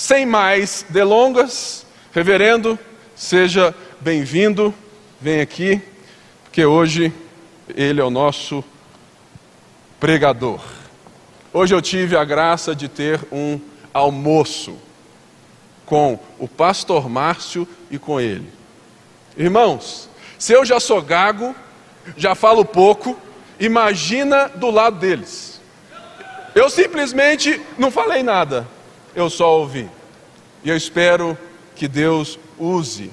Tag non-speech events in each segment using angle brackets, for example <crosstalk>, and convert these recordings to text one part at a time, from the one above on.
sem mais delongas, reverendo, seja bem-vindo, vem aqui, porque hoje ele é o nosso pregador. Hoje eu tive a graça de ter um almoço com o pastor Márcio e com ele. Irmãos, se eu já sou gago, já falo pouco, imagina do lado deles. Eu simplesmente não falei nada, eu só ouvi. E eu espero que Deus use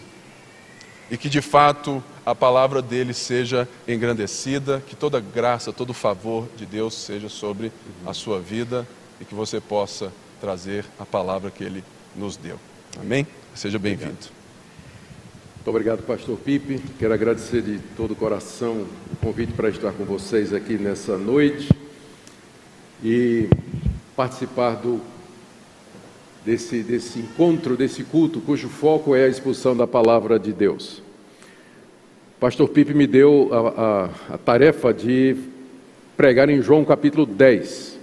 e que de fato a palavra dele seja engrandecida, que toda graça, todo favor de Deus seja sobre a sua vida e que você possa trazer a palavra que ele nos deu. Amém? Seja bem-vindo. Muito obrigado, pastor Pipe. Quero agradecer de todo o coração o convite para estar com vocês aqui nessa noite e participar do desse, desse encontro, desse culto, cujo foco é a expulsão da palavra de Deus. Pastor Pipe me deu a, a, a tarefa de pregar em João capítulo 10.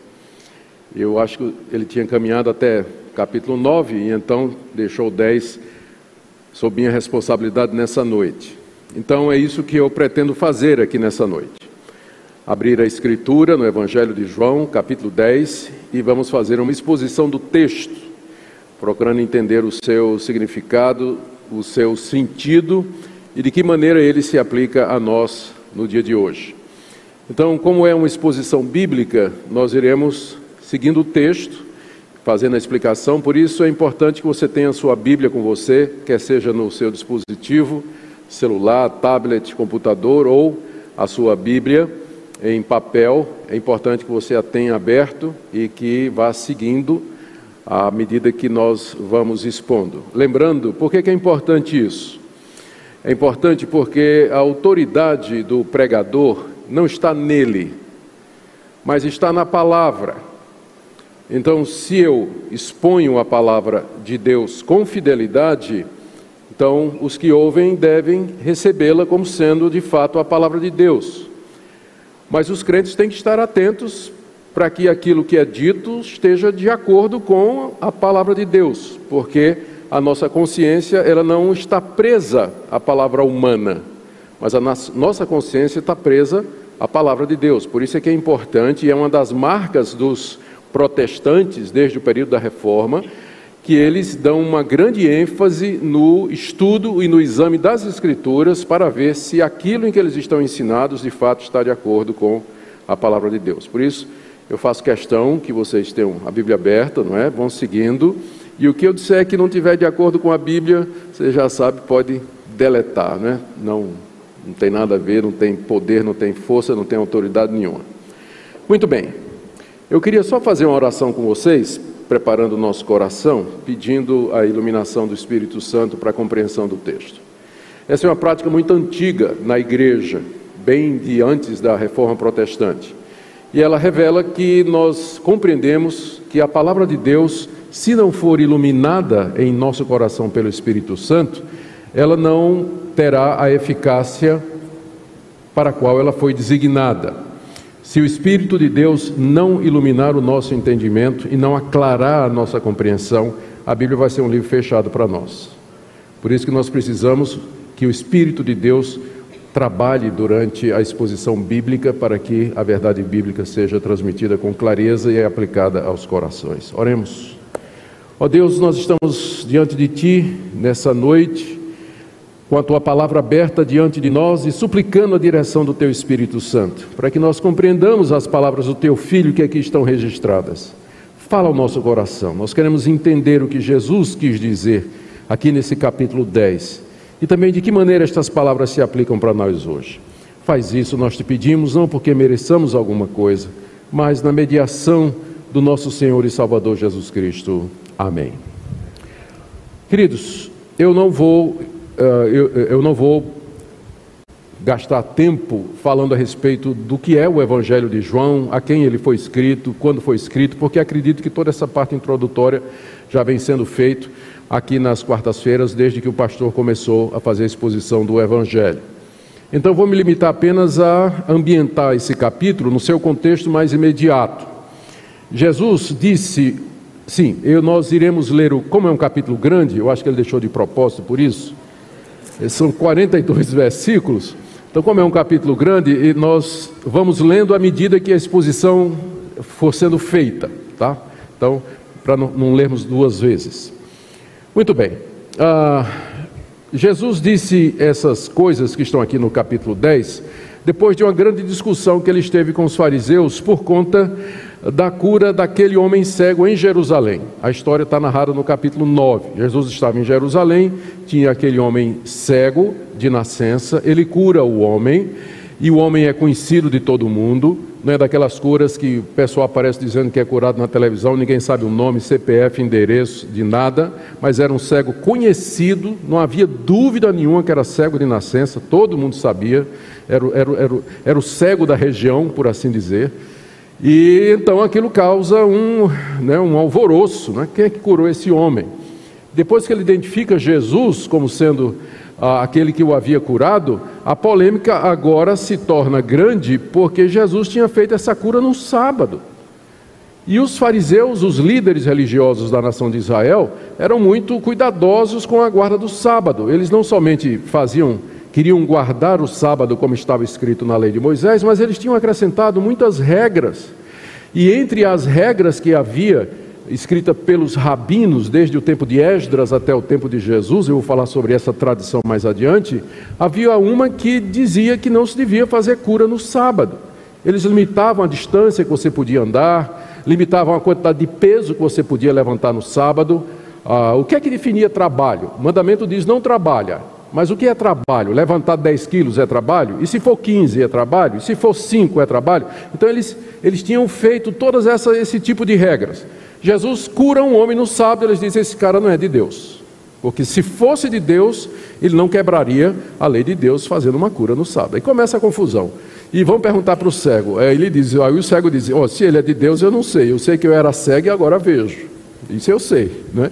Eu acho que ele tinha caminhado até capítulo 9 e então deixou 10 sob minha responsabilidade nessa noite. Então é isso que eu pretendo fazer aqui nessa noite. Abrir a escritura no Evangelho de João, capítulo 10, e vamos fazer uma exposição do texto, procurando entender o seu significado, o seu sentido e de que maneira ele se aplica a nós no dia de hoje. Então, como é uma exposição bíblica, nós iremos seguindo o texto, fazendo a explicação, por isso é importante que você tenha a sua Bíblia com você, quer seja no seu dispositivo, celular, tablet, computador ou a sua Bíblia em papel. É importante que você a tenha aberto e que vá seguindo à medida que nós vamos expondo. Lembrando, por que é importante isso? É importante porque a autoridade do pregador não está nele, mas está na palavra. Então, se eu exponho a palavra de Deus com fidelidade, então os que ouvem devem recebê-la como sendo de fato a palavra de Deus. Mas os crentes têm que estar atentos para que aquilo que é dito esteja de acordo com a palavra de Deus, porque a nossa consciência ela não está presa à palavra humana, mas a nossa consciência está presa à palavra de Deus. Por isso é que é importante e é uma das marcas dos protestantes desde o período da Reforma que eles dão uma grande ênfase no estudo e no exame das Escrituras para ver se aquilo em que eles estão ensinados de fato está de acordo com a palavra de Deus. Por isso, eu faço questão que vocês tenham a Bíblia aberta, não é? Vão seguindo e o que eu disser que não tiver de acordo com a Bíblia, você já sabe, pode deletar, né? Não, não tem nada a ver, não tem poder, não tem força, não tem autoridade nenhuma. Muito bem. Eu queria só fazer uma oração com vocês, preparando o nosso coração, pedindo a iluminação do Espírito Santo para a compreensão do texto. Essa é uma prática muito antiga na igreja, bem de antes da reforma protestante. E ela revela que nós compreendemos que a palavra de Deus se não for iluminada em nosso coração pelo Espírito Santo, ela não terá a eficácia para a qual ela foi designada. Se o Espírito de Deus não iluminar o nosso entendimento e não aclarar a nossa compreensão, a Bíblia vai ser um livro fechado para nós. Por isso que nós precisamos que o Espírito de Deus trabalhe durante a exposição bíblica para que a verdade bíblica seja transmitida com clareza e aplicada aos corações. Oremos. Ó Deus, nós estamos diante de Ti nessa noite, com a Tua palavra aberta diante de nós e suplicando a direção do Teu Espírito Santo, para que nós compreendamos as palavras do Teu Filho que aqui estão registradas. Fala ao nosso coração, nós queremos entender o que Jesus quis dizer aqui nesse capítulo 10 e também de que maneira estas palavras se aplicam para nós hoje. Faz isso, nós te pedimos, não porque mereçamos alguma coisa, mas na mediação do nosso Senhor e Salvador Jesus Cristo. Amém. Queridos, eu não vou, uh, eu, eu não vou gastar tempo falando a respeito do que é o Evangelho de João, a quem ele foi escrito, quando foi escrito, porque acredito que toda essa parte introdutória já vem sendo feito aqui nas quartas-feiras, desde que o pastor começou a fazer a exposição do Evangelho. Então vou me limitar apenas a ambientar esse capítulo no seu contexto mais imediato. Jesus disse Sim, eu, nós iremos ler, o, como é um capítulo grande, eu acho que ele deixou de propósito por isso, são 42 <laughs> versículos, então, como é um capítulo grande, nós vamos lendo à medida que a exposição for sendo feita, tá? Então, para não, não, lermos duas vezes. Muito bem. Ah, Jesus disse essas coisas que estão aqui no capítulo 10, depois de uma grande discussão que ele esteve com os fariseus por conta da cura daquele homem cego em Jerusalém. A história está narrada no capítulo 9. Jesus estava em Jerusalém, tinha aquele homem cego de nascença, ele cura o homem, e o homem é conhecido de todo mundo, não é daquelas curas que o pessoal aparece dizendo que é curado na televisão, ninguém sabe o nome, CPF, endereço, de nada, mas era um cego conhecido, não havia dúvida nenhuma que era cego de nascença, todo mundo sabia, era, era, era, era o cego da região, por assim dizer. E então aquilo causa um, né, um alvoroço. Né? Quem é que curou esse homem? Depois que ele identifica Jesus como sendo aquele que o havia curado, a polêmica agora se torna grande porque Jesus tinha feito essa cura no sábado. E os fariseus, os líderes religiosos da nação de Israel, eram muito cuidadosos com a guarda do sábado. Eles não somente faziam, queriam guardar o sábado como estava escrito na lei de Moisés, mas eles tinham acrescentado muitas regras. E entre as regras que havia escrita pelos rabinos desde o tempo de Esdras até o tempo de Jesus, eu vou falar sobre essa tradição mais adiante, havia uma que dizia que não se devia fazer cura no sábado. Eles limitavam a distância que você podia andar, limitavam a quantidade de peso que você podia levantar no sábado. Ah, o que é que definia trabalho? O mandamento diz não trabalha. Mas o que é trabalho? Levantar 10 quilos é trabalho? E se for 15 é trabalho? E se for 5 é trabalho? Então eles, eles tinham feito todas esse tipo de regras. Jesus cura um homem no sábado, eles dizem: esse cara não é de Deus. Porque se fosse de Deus, ele não quebraria a lei de Deus fazendo uma cura no sábado. Aí começa a confusão. E vão perguntar para o cego. Aí ele diz, aí o cego diz: oh, se ele é de Deus, eu não sei. Eu sei que eu era cego e agora vejo. Isso eu sei. Né?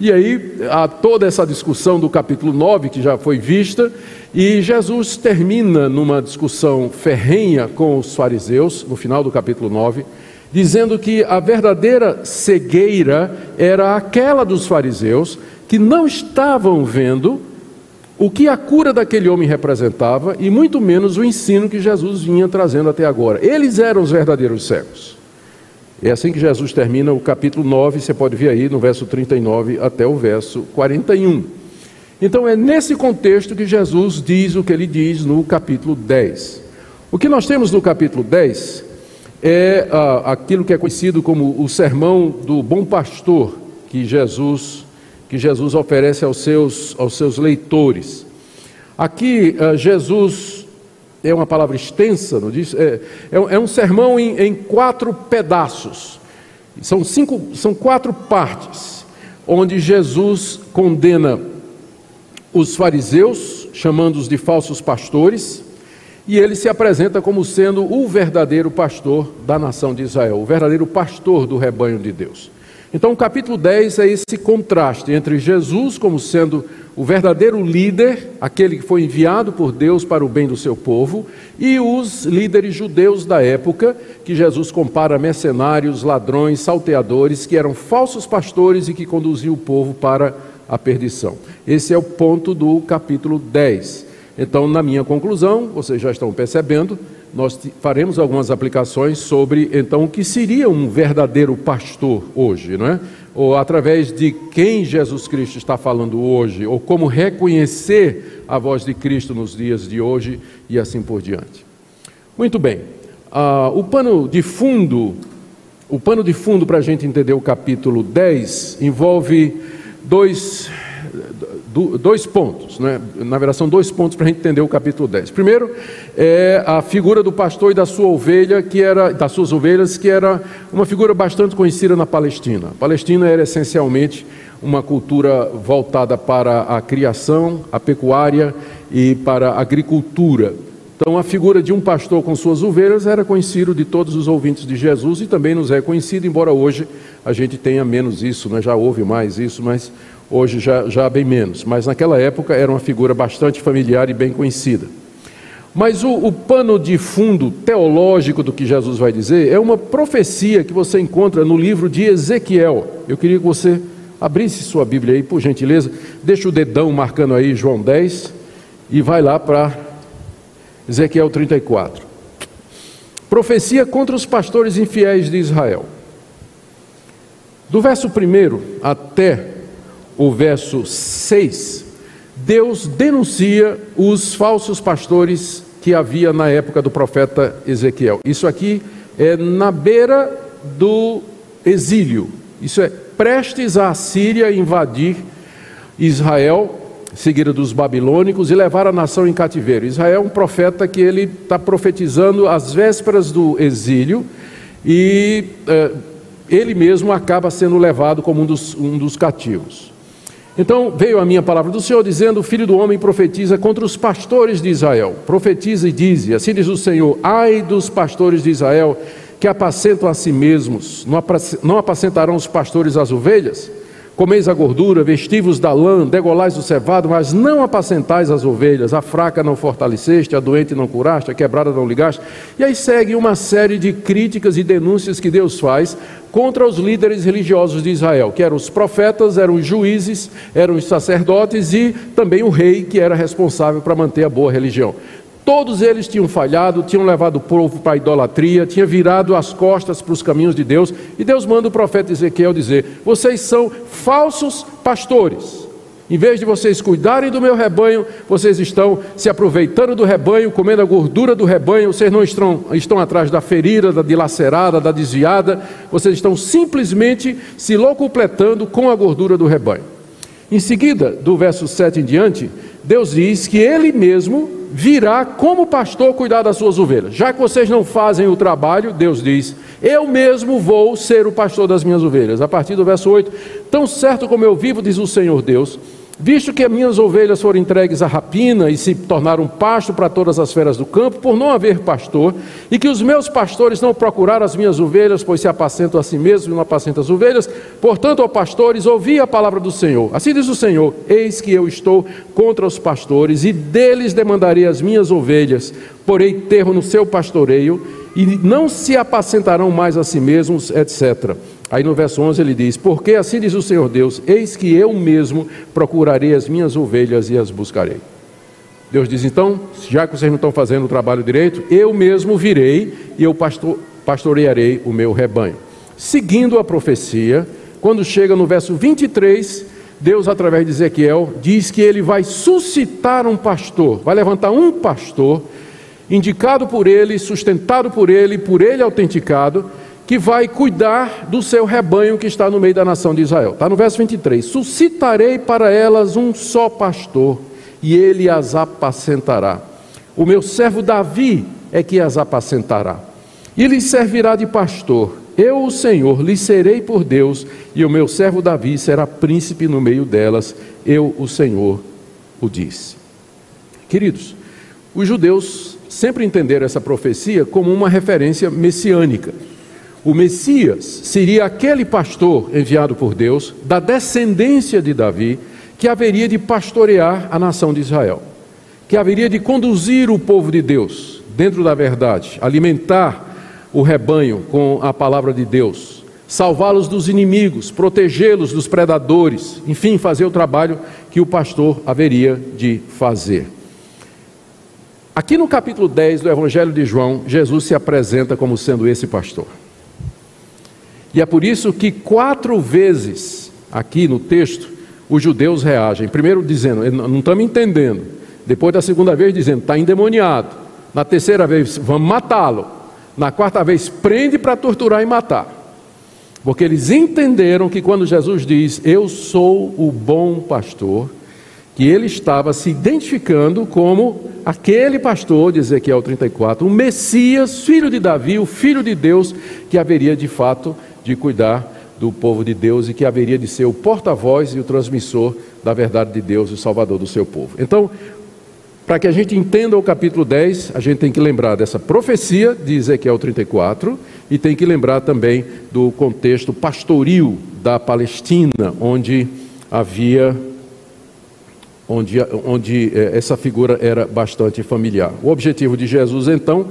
E aí há toda essa discussão do capítulo 9 que já foi vista, e Jesus termina numa discussão ferrenha com os fariseus, no final do capítulo 9 dizendo que a verdadeira cegueira era aquela dos fariseus que não estavam vendo o que a cura daquele homem representava e muito menos o ensino que Jesus vinha trazendo até agora. Eles eram os verdadeiros cegos. É assim que Jesus termina o capítulo 9, você pode ver aí no verso 39 até o verso 41. Então é nesse contexto que Jesus diz o que ele diz no capítulo 10. O que nós temos no capítulo 10 é ah, aquilo que é conhecido como o sermão do bom pastor que Jesus que Jesus oferece aos seus aos seus leitores. Aqui ah, Jesus é uma palavra extensa, não diz? É, é, é um sermão em, em quatro pedaços. São cinco, são quatro partes onde Jesus condena os fariseus, chamando-os de falsos pastores e ele se apresenta como sendo o verdadeiro pastor da nação de Israel, o verdadeiro pastor do rebanho de Deus. Então, o capítulo 10 é esse contraste entre Jesus como sendo o verdadeiro líder, aquele que foi enviado por Deus para o bem do seu povo, e os líderes judeus da época, que Jesus compara mercenários, ladrões, salteadores, que eram falsos pastores e que conduziam o povo para a perdição. Esse é o ponto do capítulo 10. Então, na minha conclusão, vocês já estão percebendo, nós faremos algumas aplicações sobre então o que seria um verdadeiro pastor hoje, não é? Ou através de quem Jesus Cristo está falando hoje, ou como reconhecer a voz de Cristo nos dias de hoje e assim por diante. Muito bem. Ah, o pano de fundo, o pano de fundo para a gente entender o capítulo 10 envolve dois dois pontos, né? na verdade são dois pontos para a gente entender o capítulo 10. Primeiro é a figura do pastor e da sua ovelha, que era das suas ovelhas, que era uma figura bastante conhecida na Palestina. A Palestina era essencialmente uma cultura voltada para a criação, a pecuária e para a agricultura. Então, a figura de um pastor com suas ovelhas era conhecido de todos os ouvintes de Jesus e também nos é conhecido, embora hoje a gente tenha menos isso, né? já houve mais isso, mas hoje já, já bem menos, mas naquela época era uma figura bastante familiar e bem conhecida. Mas o, o, pano de fundo teológico do que Jesus vai dizer é uma profecia que você encontra no livro de Ezequiel. Eu queria que você abrisse sua Bíblia aí, por gentileza. Deixa o dedão marcando aí João 10 e vai lá para Ezequiel 34. Profecia contra os pastores infiéis de Israel. Do verso 1 até o verso 6, Deus denuncia os falsos pastores que havia na época do profeta Ezequiel. Isso aqui é na beira do exílio. Isso é prestes a Síria invadir Israel, seguida dos babilônicos, e levar a nação em cativeiro. Israel é um profeta que ele está profetizando às vésperas do exílio e eh, ele mesmo acaba sendo levado como um dos, um dos cativos. Então veio a minha palavra do Senhor, dizendo: Filho do homem profetiza contra os pastores de Israel. Profetiza e diz: Assim diz o Senhor: Ai dos pastores de Israel que apacentam a si mesmos, não apacentarão os pastores as ovelhas? Comeis a gordura, vestivos da lã, degolais o cevado, mas não apacentais as ovelhas, a fraca não fortaleceste, a doente não curaste, a quebrada não ligaste. E aí segue uma série de críticas e denúncias que Deus faz contra os líderes religiosos de Israel, que eram os profetas, eram os juízes, eram os sacerdotes e também o rei, que era responsável para manter a boa religião. Todos eles tinham falhado, tinham levado o povo para a idolatria, tinham virado as costas para os caminhos de Deus. E Deus manda o profeta Ezequiel dizer: Vocês são falsos pastores. Em vez de vocês cuidarem do meu rebanho, vocês estão se aproveitando do rebanho, comendo a gordura do rebanho, vocês não estão, estão atrás da ferida, da dilacerada, da desviada, vocês estão simplesmente se locupletando com a gordura do rebanho. Em seguida, do verso 7 em diante, Deus diz que Ele mesmo virá como pastor cuidar das suas ovelhas. Já que vocês não fazem o trabalho, Deus diz: Eu mesmo vou ser o pastor das minhas ovelhas. A partir do verso 8: Tão certo como eu vivo, diz o Senhor Deus, Visto que as minhas ovelhas foram entregues à rapina e se tornaram pasto para todas as feras do campo, por não haver pastor, e que os meus pastores não procuraram as minhas ovelhas, pois se apacentam a si mesmos e não apacentam as ovelhas, portanto, ó pastores, ouvi a palavra do Senhor. Assim diz o Senhor: Eis que eu estou contra os pastores, e deles demandarei as minhas ovelhas, porei terro no seu pastoreio, e não se apacentarão mais a si mesmos, etc. Aí no verso 11 ele diz: Porque assim diz o Senhor Deus: Eis que eu mesmo procurarei as minhas ovelhas e as buscarei. Deus diz então: Já que vocês não estão fazendo o trabalho direito, eu mesmo virei e eu pastor, pastorearei o meu rebanho. Seguindo a profecia, quando chega no verso 23, Deus, através de Ezequiel, diz que ele vai suscitar um pastor, vai levantar um pastor, indicado por ele, sustentado por ele, por ele autenticado que vai cuidar do seu rebanho que está no meio da nação de Israel. Está no verso 23: Suscitarei para elas um só pastor, e ele as apacentará. O meu servo Davi é que as apacentará, e lhes servirá de pastor. Eu, o Senhor, lhe serei por Deus, e o meu servo Davi será príncipe no meio delas. Eu, o Senhor, o disse. Queridos, os judeus sempre entenderam essa profecia como uma referência messiânica. O Messias seria aquele pastor enviado por Deus, da descendência de Davi, que haveria de pastorear a nação de Israel, que haveria de conduzir o povo de Deus dentro da verdade, alimentar o rebanho com a palavra de Deus, salvá-los dos inimigos, protegê-los dos predadores, enfim, fazer o trabalho que o pastor haveria de fazer. Aqui no capítulo 10 do Evangelho de João, Jesus se apresenta como sendo esse pastor. E é por isso que quatro vezes aqui no texto os judeus reagem. Primeiro dizendo, não estamos entendendo. Depois da segunda vez dizendo, está endemoniado. Na terceira vez, vamos matá-lo. Na quarta vez, prende para torturar e matar. Porque eles entenderam que quando Jesus diz, Eu sou o bom pastor, que ele estava se identificando como aquele pastor de Ezequiel 34, o Messias, filho de Davi, o filho de Deus, que haveria de fato de cuidar do povo de Deus e que haveria de ser o porta-voz e o transmissor da verdade de Deus, o salvador do seu povo. Então, para que a gente entenda o capítulo 10, a gente tem que lembrar dessa profecia de Ezequiel 34 e tem que lembrar também do contexto pastoril da Palestina, onde havia onde, onde eh, essa figura era bastante familiar. O objetivo de Jesus, então,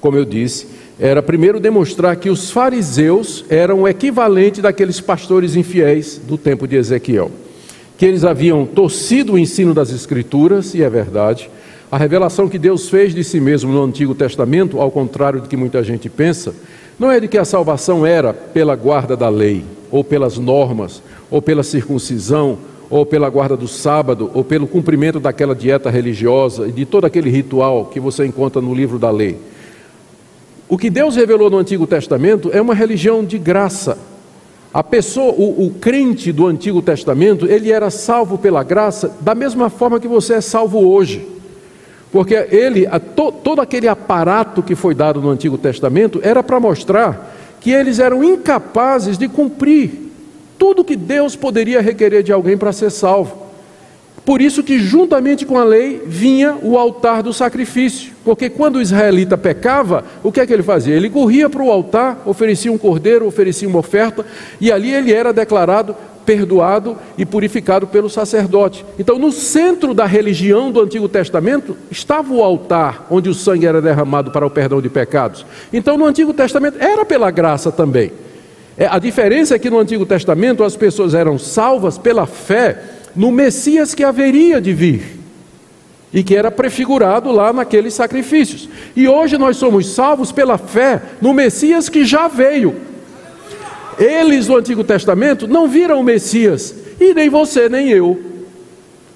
como eu disse, era primeiro demonstrar que os fariseus eram o equivalente daqueles pastores infiéis do tempo de Ezequiel, que eles haviam torcido o ensino das Escrituras, e é verdade. A revelação que Deus fez de si mesmo no Antigo Testamento, ao contrário do que muita gente pensa, não é de que a salvação era pela guarda da lei, ou pelas normas, ou pela circuncisão, ou pela guarda do sábado, ou pelo cumprimento daquela dieta religiosa e de todo aquele ritual que você encontra no livro da lei. O que Deus revelou no Antigo Testamento é uma religião de graça. A pessoa, o, o crente do Antigo Testamento, ele era salvo pela graça da mesma forma que você é salvo hoje. Porque ele, to, todo aquele aparato que foi dado no Antigo Testamento era para mostrar que eles eram incapazes de cumprir tudo que Deus poderia requerer de alguém para ser salvo. Por isso que juntamente com a lei vinha o altar do sacrifício, porque quando o israelita pecava, o que é que ele fazia? Ele corria para o altar, oferecia um cordeiro, oferecia uma oferta, e ali ele era declarado perdoado e purificado pelo sacerdote. Então, no centro da religião do Antigo Testamento estava o altar onde o sangue era derramado para o perdão de pecados. Então, no Antigo Testamento era pela graça também. É, a diferença é que no Antigo Testamento as pessoas eram salvas pela fé no Messias que haveria de vir e que era prefigurado lá naqueles sacrifícios. E hoje nós somos salvos pela fé no Messias que já veio. Eles do Antigo Testamento não viram o Messias, e nem você nem eu.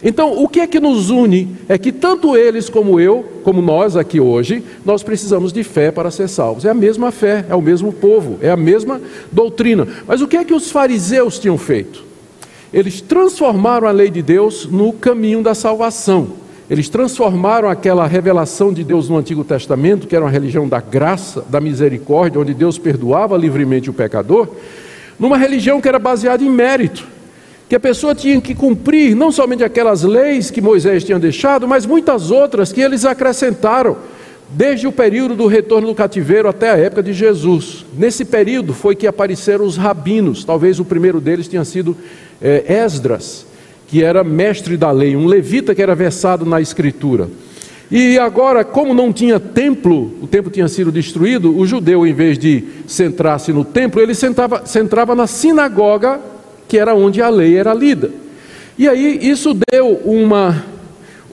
Então, o que é que nos une é que tanto eles como eu, como nós aqui hoje, nós precisamos de fé para ser salvos. É a mesma fé, é o mesmo povo, é a mesma doutrina. Mas o que é que os fariseus tinham feito? Eles transformaram a lei de Deus no caminho da salvação. Eles transformaram aquela revelação de Deus no Antigo Testamento, que era uma religião da graça, da misericórdia, onde Deus perdoava livremente o pecador, numa religião que era baseada em mérito que a pessoa tinha que cumprir não somente aquelas leis que Moisés tinha deixado, mas muitas outras que eles acrescentaram, desde o período do retorno do cativeiro até a época de Jesus. Nesse período foi que apareceram os rabinos, talvez o primeiro deles tenha sido é, Esdras, que era mestre da lei, um levita que era versado na escritura. E agora, como não tinha templo, o templo tinha sido destruído, o judeu, em vez de centrar-se no templo, ele sentava, centrava na sinagoga que era onde a lei era lida. E aí isso deu uma,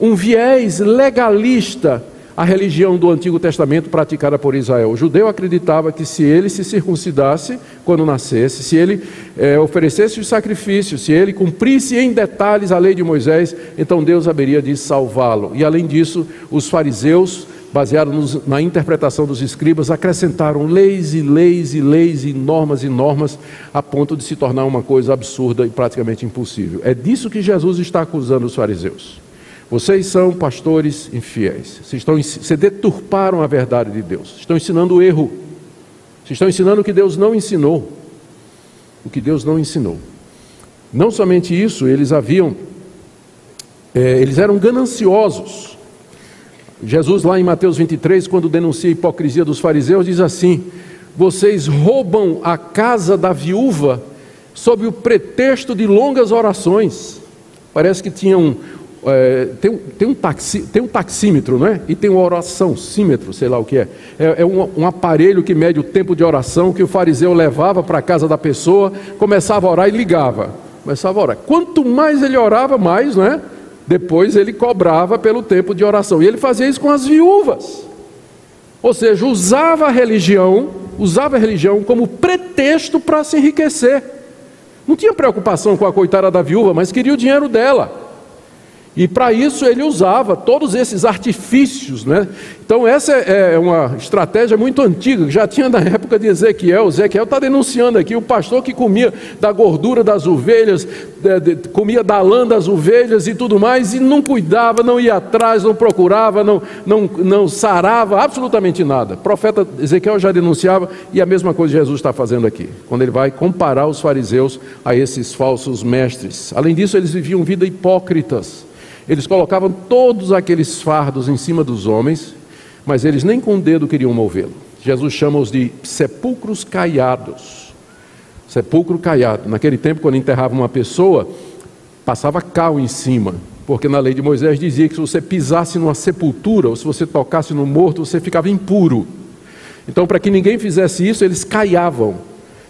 um viés legalista à religião do Antigo Testamento praticada por Israel. O judeu acreditava que se ele se circuncidasse quando nascesse, se ele é, oferecesse os sacrifícios, se ele cumprisse em detalhes a lei de Moisés, então Deus haveria de salvá-lo. E além disso, os fariseus baseados na interpretação dos escribas, acrescentaram leis e leis e leis e normas e normas, a ponto de se tornar uma coisa absurda e praticamente impossível. É disso que Jesus está acusando os fariseus. Vocês são pastores infiéis. Vocês, estão, vocês deturparam a verdade de Deus. Estão ensinando o erro. Vocês estão ensinando o que Deus não ensinou. O que Deus não ensinou. Não somente isso, eles haviam, é, eles eram gananciosos. Jesus, lá em Mateus 23, quando denuncia a hipocrisia dos fariseus, diz assim: Vocês roubam a casa da viúva sob o pretexto de longas orações. Parece que tinha um, é, tem, um, tem, um taxi, tem um taxímetro, não é? E tem um oração símetro, sei lá o que é. É, é um, um, aparelho que mede o tempo de oração que o fariseu levava para a casa da pessoa, começava a orar e ligava. Começava a orar. Quanto mais ele orava, mais, não é? Depois ele cobrava pelo tempo de oração. E ele fazia isso com as viúvas. Ou seja, usava a religião, usava a religião como pretexto para se enriquecer. Não tinha preocupação com a coitada da viúva, mas queria o dinheiro dela. E para isso ele usava todos esses artifícios, né? Então essa é, é uma estratégia muito antiga, que já tinha na época de Ezequiel. Ezequiel está denunciando aqui o pastor que comia da gordura das ovelhas, comia da lã das ovelhas e tudo mais, e não cuidava, não ia atrás, não procurava, não, não, não sarava absolutamente nada. O profeta Ezequiel já denunciava, e a mesma coisa Jesus está fazendo aqui, quando ele vai comparar os fariseus a esses falsos mestres. Além disso, eles viviam vida hipócritas. Eles colocavam todos aqueles fardos em cima dos homens, mas eles nem com o dedo queriam movê-lo. Jesus chama-os de sepulcros caiados. Sepulcro caiado. Naquele tempo, quando enterrava uma pessoa, passava cal em cima. porque na lei de Moisés dizia que se você pisasse numa sepultura ou se você tocasse no morto, você ficava impuro. Então, para que ninguém fizesse isso, eles caiavam.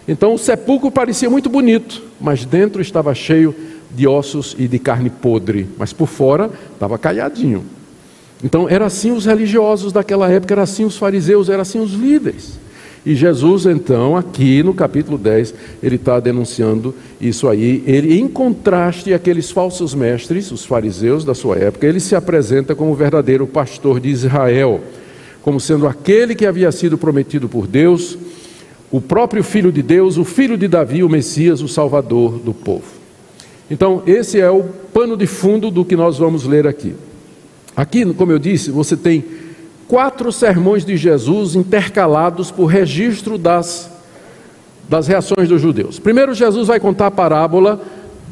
Então, o sepulcro parecia muito bonito, mas dentro estava cheio de ossos e de carne podre, mas por fora estava caiadinho. Então, era assim os religiosos daquela época, era assim os fariseus, era assim os líderes. E Jesus, então, aqui no capítulo 10, ele está denunciando isso aí. Ele, em contraste àqueles falsos mestres, os fariseus da sua época, ele se apresenta como o verdadeiro pastor de Israel, como sendo aquele que havia sido prometido por Deus, o próprio Filho de Deus, o Filho de Davi, o Messias, o Salvador do povo. Então, esse é o pano de fundo do que nós vamos ler aqui. Aqui, como eu disse, você tem quatro sermões de Jesus intercalados por registro das, das reações dos judeus. Primeiro, Jesus vai contar a parábola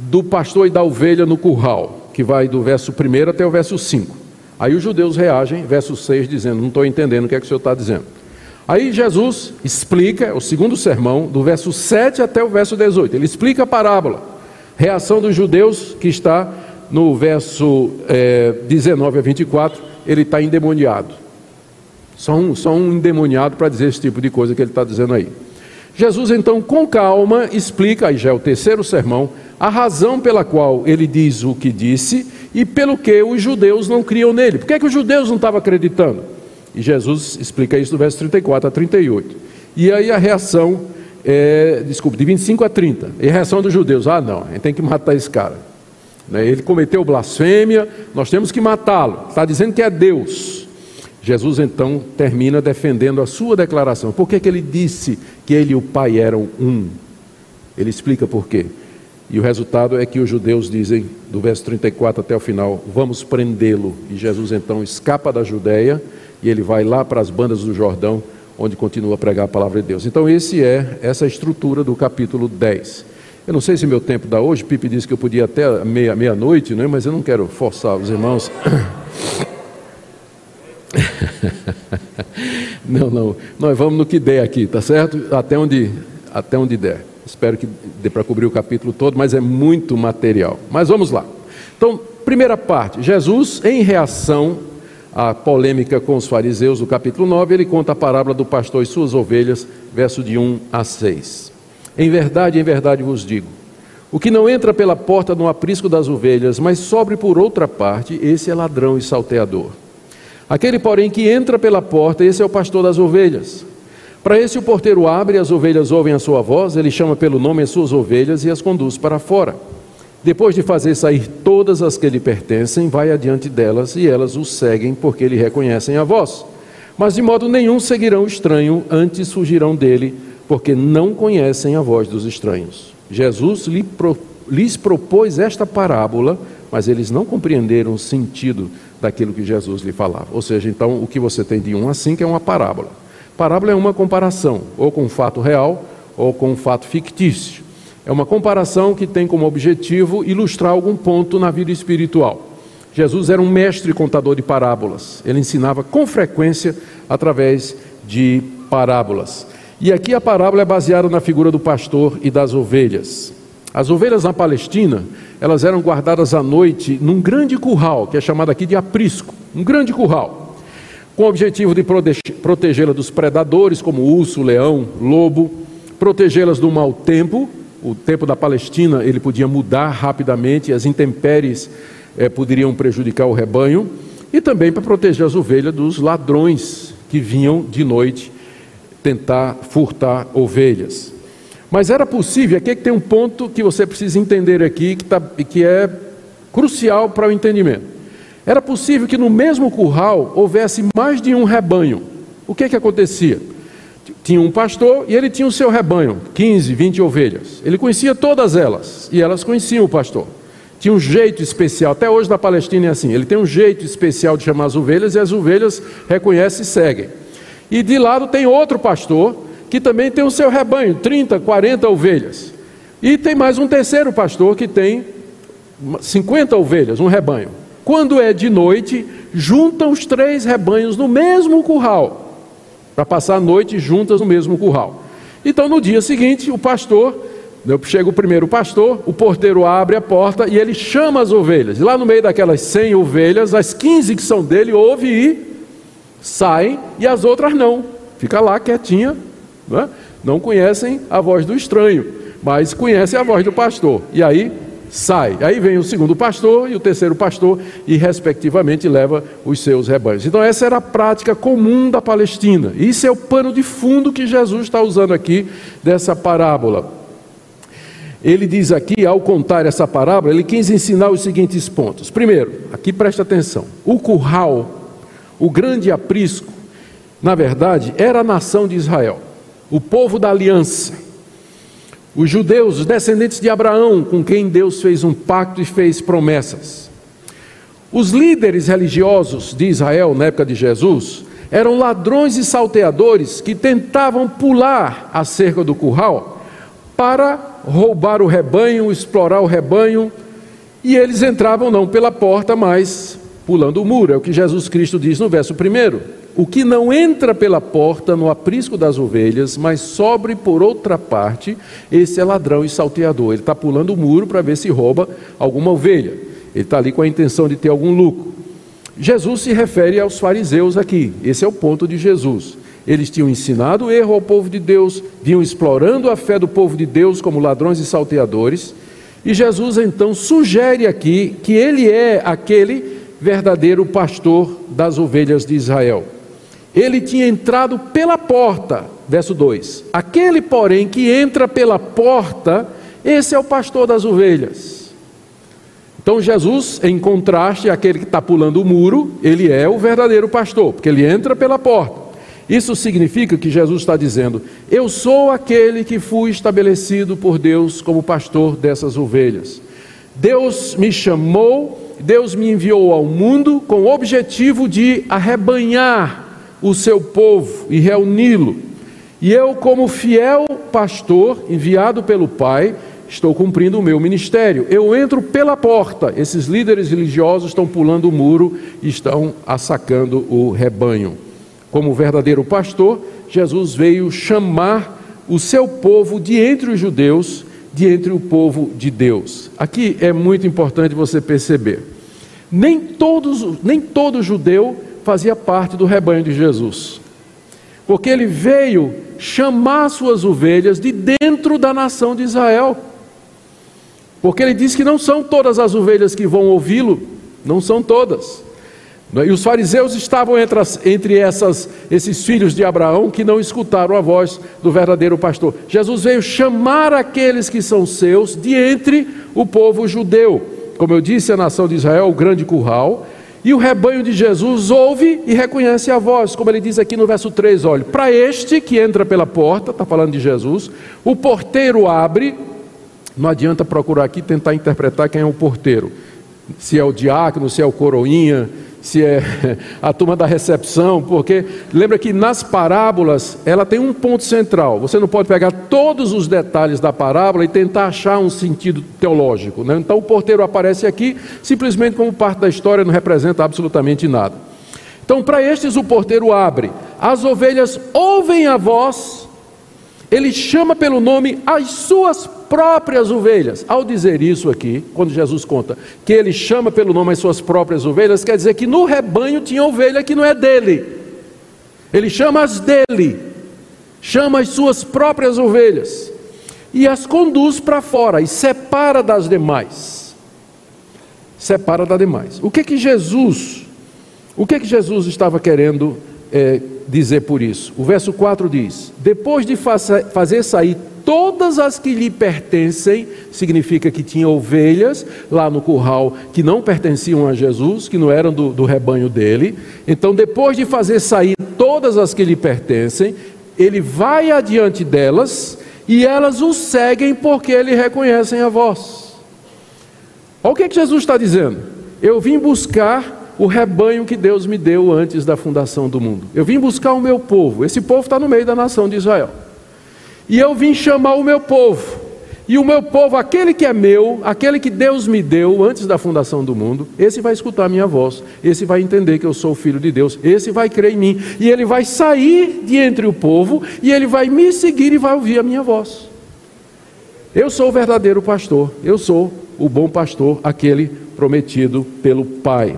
do pastor e da ovelha no curral, que vai do verso 1 até o verso 5. Aí os judeus reagem, verso 6, dizendo: Não estou entendendo o que é que o senhor está dizendo. Aí Jesus explica, o segundo sermão, do verso 7 até o verso 18. Ele explica a parábola. Reação dos judeus, que está no verso é, 19 a 24, ele está endemoniado. Só um, só um endemoniado para dizer esse tipo de coisa que ele está dizendo aí. Jesus, então, com calma, explica, aí já é o terceiro sermão, a razão pela qual ele diz o que disse e pelo que os judeus não criam nele. Por que, é que os judeus não estavam acreditando? E Jesus explica isso do verso 34 a 38. E aí a reação, é, desculpe, de 25 a 30. E a reação dos judeus: ah, não, a gente tem que matar esse cara. Né, ele cometeu blasfêmia, nós temos que matá-lo. Está dizendo que é Deus. Jesus então termina defendendo a sua declaração. Por que, que ele disse que ele e o Pai eram um? Ele explica por quê. E o resultado é que os judeus dizem, do verso 34 até o final, vamos prendê-lo. E Jesus então escapa da Judéia e ele vai lá para as bandas do Jordão, onde continua a pregar a palavra de Deus. Então, esse é essa estrutura do capítulo 10. Eu não sei se meu tempo dá hoje, Pipe disse que eu podia até meia-noite, meia né? mas eu não quero forçar os irmãos. <laughs> não, não. Nós vamos no que der aqui, tá certo? Até onde, até onde der. Espero que dê para cobrir o capítulo todo, mas é muito material. Mas vamos lá. Então, primeira parte: Jesus, em reação à polêmica com os fariseus, do capítulo 9, ele conta a parábola do pastor e suas ovelhas, verso de 1 a 6. Em verdade, em verdade vos digo: o que não entra pela porta no aprisco das ovelhas, mas sobre por outra parte, esse é ladrão e salteador. Aquele, porém, que entra pela porta, esse é o pastor das ovelhas. Para esse o porteiro abre, as ovelhas ouvem a sua voz, ele chama pelo nome as suas ovelhas e as conduz para fora. Depois de fazer sair todas as que lhe pertencem, vai adiante delas e elas o seguem porque lhe reconhecem a voz. Mas de modo nenhum seguirão o estranho, antes fugirão dele, porque não conhecem a voz dos estranhos. Jesus lhes propôs esta parábola, mas eles não compreenderam o sentido daquilo que Jesus lhe falava. Ou seja, então o que você tem de um a cinco é uma parábola. Parábola é uma comparação, ou com um fato real, ou com um fato fictício. É uma comparação que tem como objetivo ilustrar algum ponto na vida espiritual. Jesus era um mestre contador de parábolas. Ele ensinava com frequência através de parábolas. E aqui a parábola é baseada na figura do pastor e das ovelhas. As ovelhas na Palestina elas eram guardadas à noite num grande curral, que é chamado aqui de aprisco, um grande curral, com o objetivo de protegê-la dos predadores, como urso, leão, lobo, protegê-las do mau tempo, o tempo da Palestina ele podia mudar rapidamente, as intempéries eh, poderiam prejudicar o rebanho, e também para proteger as ovelhas dos ladrões que vinham de noite tentar furtar ovelhas. Mas era possível, aqui é que tem um ponto que você precisa entender aqui, que, tá, que é crucial para o entendimento. Era possível que no mesmo curral houvesse mais de um rebanho. O que é que acontecia? Tinha um pastor e ele tinha o seu rebanho, 15, 20 ovelhas. Ele conhecia todas elas e elas conheciam o pastor. Tinha um jeito especial, até hoje na Palestina é assim, ele tem um jeito especial de chamar as ovelhas e as ovelhas reconhecem e seguem. E de lado tem outro pastor que também tem o seu rebanho, 30, 40 ovelhas. E tem mais um terceiro pastor que tem 50 ovelhas, um rebanho. Quando é de noite, juntam os três rebanhos no mesmo curral, para passar a noite juntas no mesmo curral. Então, no dia seguinte, o pastor Chega o primeiro pastor, o porteiro abre a porta e ele chama as ovelhas. E lá no meio daquelas 100 ovelhas, as 15 que são dele ouvem e saem, e as outras não. Fica lá quietinha, não, é? não conhecem a voz do estranho, mas conhecem a voz do pastor. E aí sai. Aí vem o segundo pastor e o terceiro pastor e, respectivamente, leva os seus rebanhos. Então, essa era a prática comum da Palestina. Isso é o pano de fundo que Jesus está usando aqui dessa parábola. Ele diz aqui, ao contar essa parábola, ele quis ensinar os seguintes pontos. Primeiro, aqui presta atenção: o curral, o grande aprisco, na verdade, era a nação de Israel, o povo da aliança. Os judeus, os descendentes de Abraão, com quem Deus fez um pacto e fez promessas. Os líderes religiosos de Israel na época de Jesus eram ladrões e salteadores que tentavam pular a cerca do curral para roubar o rebanho, explorar o rebanho, e eles entravam não pela porta, mas pulando o muro. É o que Jesus Cristo diz no verso 1. O que não entra pela porta no aprisco das ovelhas, mas sobre por outra parte, esse é ladrão e salteador. Ele está pulando o muro para ver se rouba alguma ovelha. Ele está ali com a intenção de ter algum lucro. Jesus se refere aos fariseus aqui. Esse é o ponto de Jesus. Eles tinham ensinado erro ao povo de Deus, vinham explorando a fé do povo de Deus como ladrões e salteadores. E Jesus então sugere aqui que ele é aquele verdadeiro pastor das ovelhas de Israel. Ele tinha entrado pela porta, verso 2. Aquele, porém, que entra pela porta, esse é o pastor das ovelhas. Então, Jesus, em contraste àquele que está pulando o muro, ele é o verdadeiro pastor, porque ele entra pela porta. Isso significa que Jesus está dizendo: Eu sou aquele que fui estabelecido por Deus como pastor dessas ovelhas. Deus me chamou, Deus me enviou ao mundo com o objetivo de arrebanhar o seu povo e reuni-lo. E eu, como fiel pastor enviado pelo Pai, estou cumprindo o meu ministério. Eu entro pela porta. Esses líderes religiosos estão pulando o muro e estão assacando o rebanho. Como verdadeiro pastor, Jesus veio chamar o seu povo de entre os judeus, de entre o povo de Deus. Aqui é muito importante você perceber. Nem todos, nem todo judeu fazia parte do rebanho de Jesus. Porque ele veio chamar suas ovelhas de dentro da nação de Israel. Porque ele diz que não são todas as ovelhas que vão ouvi-lo, não são todas. E os fariseus estavam entre, as, entre essas, esses filhos de Abraão que não escutaram a voz do verdadeiro pastor. Jesus veio chamar aqueles que são seus de entre o povo judeu. Como eu disse, a nação de Israel, o grande curral, e o rebanho de Jesus ouve e reconhece a voz, como ele diz aqui no verso 3, olha, para este que entra pela porta, está falando de Jesus, o porteiro abre, não adianta procurar aqui tentar interpretar quem é o porteiro, se é o diácono, se é o coroinha, se é a turma da recepção, porque lembra que nas parábolas ela tem um ponto central. Você não pode pegar todos os detalhes da parábola e tentar achar um sentido teológico. Né? Então o porteiro aparece aqui simplesmente como parte da história, não representa absolutamente nada. Então, para estes o porteiro abre, as ovelhas ouvem a voz, ele chama pelo nome as suas próprias ovelhas. Ao dizer isso aqui, quando Jesus conta que ele chama pelo nome as suas próprias ovelhas, quer dizer que no rebanho tinha ovelha que não é dele. Ele chama as dele, chama as suas próprias ovelhas e as conduz para fora e separa das demais. Separa das demais. O que que Jesus, o que que Jesus estava querendo é, dizer por isso? O verso 4 diz: Depois de fazer sair todas as que lhe pertencem, significa que tinha ovelhas lá no curral que não pertenciam a Jesus, que não eram do, do rebanho dele. Então, depois de fazer sair todas as que lhe pertencem, ele vai adiante delas e elas o seguem porque eles reconhecem a voz. Olha o que, é que Jesus está dizendo. Eu vim buscar o rebanho que Deus me deu antes da fundação do mundo. Eu vim buscar o meu povo. Esse povo está no meio da nação de Israel. E eu vim chamar o meu povo. E o meu povo, aquele que é meu, aquele que Deus me deu antes da fundação do mundo, esse vai escutar a minha voz, esse vai entender que eu sou o filho de Deus, esse vai crer em mim, e ele vai sair de entre o povo, e ele vai me seguir e vai ouvir a minha voz. Eu sou o verdadeiro pastor, eu sou o bom pastor, aquele prometido pelo Pai.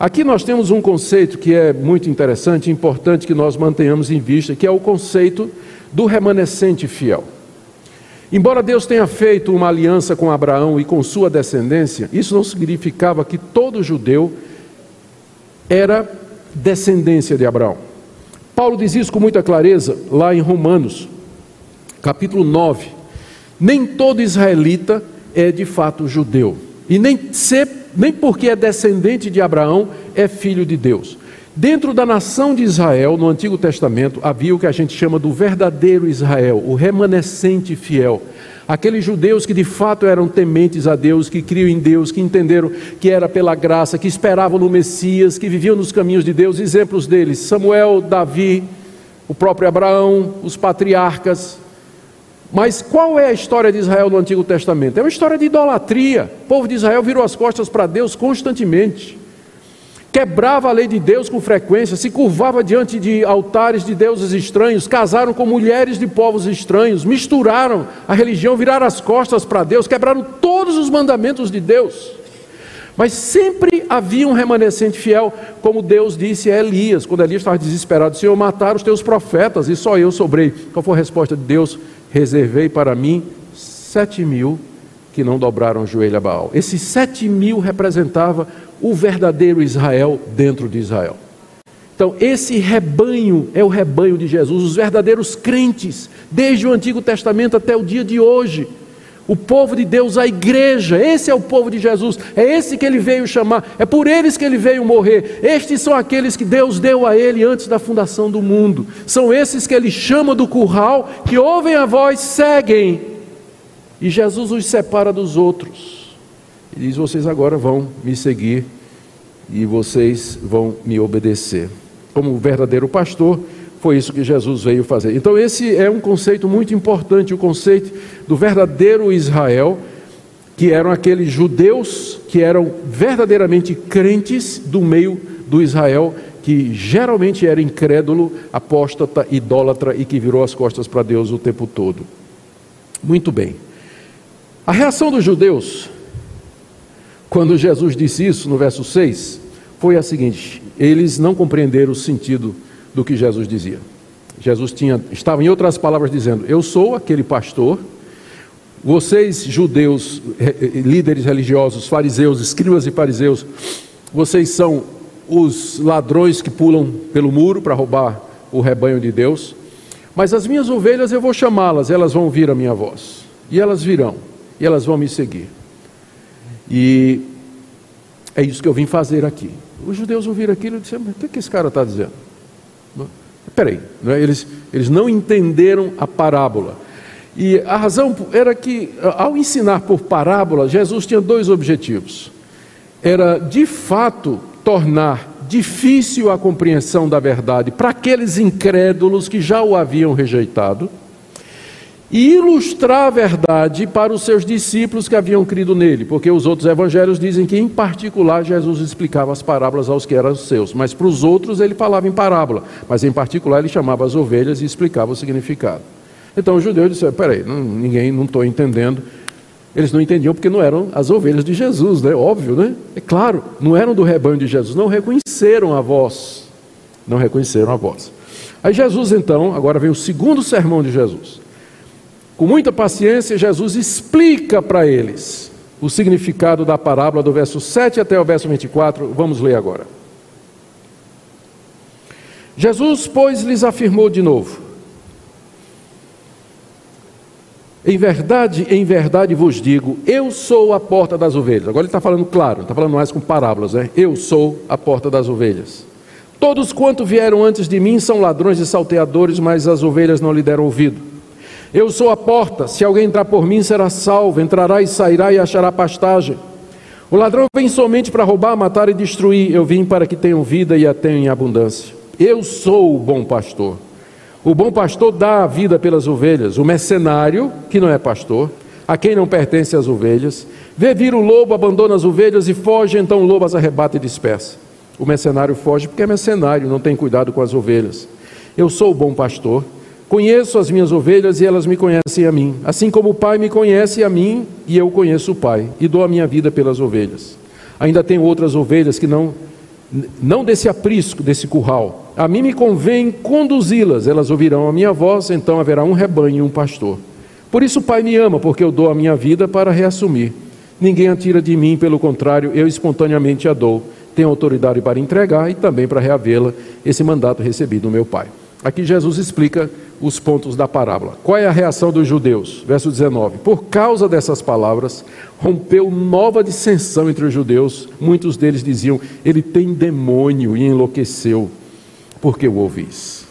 Aqui nós temos um conceito que é muito interessante, importante que nós mantenhamos em vista, que é o conceito do remanescente fiel. Embora Deus tenha feito uma aliança com Abraão e com sua descendência, isso não significava que todo judeu era descendência de Abraão. Paulo diz isso com muita clareza lá em Romanos, capítulo 9. Nem todo israelita é de fato judeu, e nem, ser, nem porque é descendente de Abraão é filho de Deus. Dentro da nação de Israel, no Antigo Testamento, havia o que a gente chama do verdadeiro Israel, o remanescente fiel. Aqueles judeus que de fato eram tementes a Deus, que criam em Deus, que entenderam que era pela graça, que esperavam no Messias, que viviam nos caminhos de Deus, exemplos deles: Samuel, Davi, o próprio Abraão, os patriarcas. Mas qual é a história de Israel no Antigo Testamento? É uma história de idolatria. O povo de Israel virou as costas para Deus constantemente quebrava a lei de Deus com frequência, se curvava diante de altares de deuses estranhos, casaram com mulheres de povos estranhos, misturaram a religião, viraram as costas para Deus, quebraram todos os mandamentos de Deus. Mas sempre havia um remanescente fiel, como Deus disse a Elias, quando Elias estava desesperado: Senhor, mataram os teus profetas e só eu sobrei. Qual foi a resposta de Deus? Reservei para mim sete mil que não dobraram o joelho a Baal. Esses sete mil representava o verdadeiro Israel dentro de Israel. Então, esse rebanho é o rebanho de Jesus, os verdadeiros crentes, desde o Antigo Testamento até o dia de hoje. O povo de Deus, a igreja, esse é o povo de Jesus, é esse que ele veio chamar, é por eles que ele veio morrer. Estes são aqueles que Deus deu a ele antes da fundação do mundo. São esses que ele chama do curral, que ouvem a voz, seguem. E Jesus os separa dos outros. E diz: Vocês agora vão me seguir e vocês vão me obedecer. Como verdadeiro pastor, foi isso que Jesus veio fazer. Então, esse é um conceito muito importante o conceito do verdadeiro Israel, que eram aqueles judeus que eram verdadeiramente crentes do meio do Israel, que geralmente era incrédulo, apóstata, idólatra e que virou as costas para Deus o tempo todo. Muito bem. A reação dos judeus quando Jesus disse isso, no verso 6, foi a seguinte: eles não compreenderam o sentido do que Jesus dizia. Jesus tinha, estava, em outras palavras, dizendo: Eu sou aquele pastor, vocês, judeus, líderes religiosos, fariseus, escribas e fariseus, vocês são os ladrões que pulam pelo muro para roubar o rebanho de Deus, mas as minhas ovelhas eu vou chamá-las, elas vão ouvir a minha voz, e elas virão, e elas vão me seguir. E é isso que eu vim fazer aqui. Os judeus ouviram aquilo e disseram: o que, é que esse cara está dizendo? Peraí, não é? eles, eles não entenderam a parábola. E a razão era que, ao ensinar por parábola, Jesus tinha dois objetivos. Era, de fato, tornar difícil a compreensão da verdade para aqueles incrédulos que já o haviam rejeitado e ilustrar a verdade para os seus discípulos que haviam crido nele, porque os outros evangelhos dizem que, em particular, Jesus explicava as parábolas aos que eram seus, mas para os outros ele falava em parábola, mas em particular ele chamava as ovelhas e explicava o significado. Então os judeus disseram: peraí, não, ninguém, não estou entendendo. Eles não entendiam porque não eram as ovelhas de Jesus, né? Óbvio, né? É claro, não eram do rebanho de Jesus, não reconheceram a voz. Não reconheceram a voz. Aí Jesus, então, agora vem o segundo sermão de Jesus. Com muita paciência, Jesus explica para eles o significado da parábola do verso 7 até o verso 24. Vamos ler agora. Jesus, pois, lhes afirmou de novo: Em verdade, em verdade vos digo, eu sou a porta das ovelhas. Agora ele está falando claro, está falando mais com parábolas, né? Eu sou a porta das ovelhas. Todos quanto vieram antes de mim são ladrões e salteadores, mas as ovelhas não lhe deram ouvido. Eu sou a porta, se alguém entrar por mim será salvo, entrará e sairá e achará pastagem. O ladrão vem somente para roubar, matar e destruir. Eu vim para que tenham vida e a tenham em abundância. Eu sou o bom pastor. O bom pastor dá a vida pelas ovelhas. O mercenário, que não é pastor, a quem não pertence as ovelhas, vê vir o lobo, abandona as ovelhas e foge, então o lobo as arrebata e dispersa. O mercenário foge porque é mercenário, não tem cuidado com as ovelhas. Eu sou o bom pastor. Conheço as minhas ovelhas e elas me conhecem a mim, assim como o Pai me conhece a mim e eu conheço o Pai, e dou a minha vida pelas ovelhas. Ainda tenho outras ovelhas que não não desse aprisco, desse curral. A mim me convém conduzi-las, elas ouvirão a minha voz, então haverá um rebanho e um pastor. Por isso o Pai me ama, porque eu dou a minha vida para reassumir. Ninguém a tira de mim, pelo contrário, eu espontaneamente a dou. Tenho autoridade para entregar e também para reavê-la, esse mandato recebido do meu Pai. Aqui Jesus explica os pontos da parábola. Qual é a reação dos judeus? Verso 19. Por causa dessas palavras, rompeu nova dissensão entre os judeus. Muitos deles diziam: Ele tem demônio e enlouqueceu, porque o ouvis.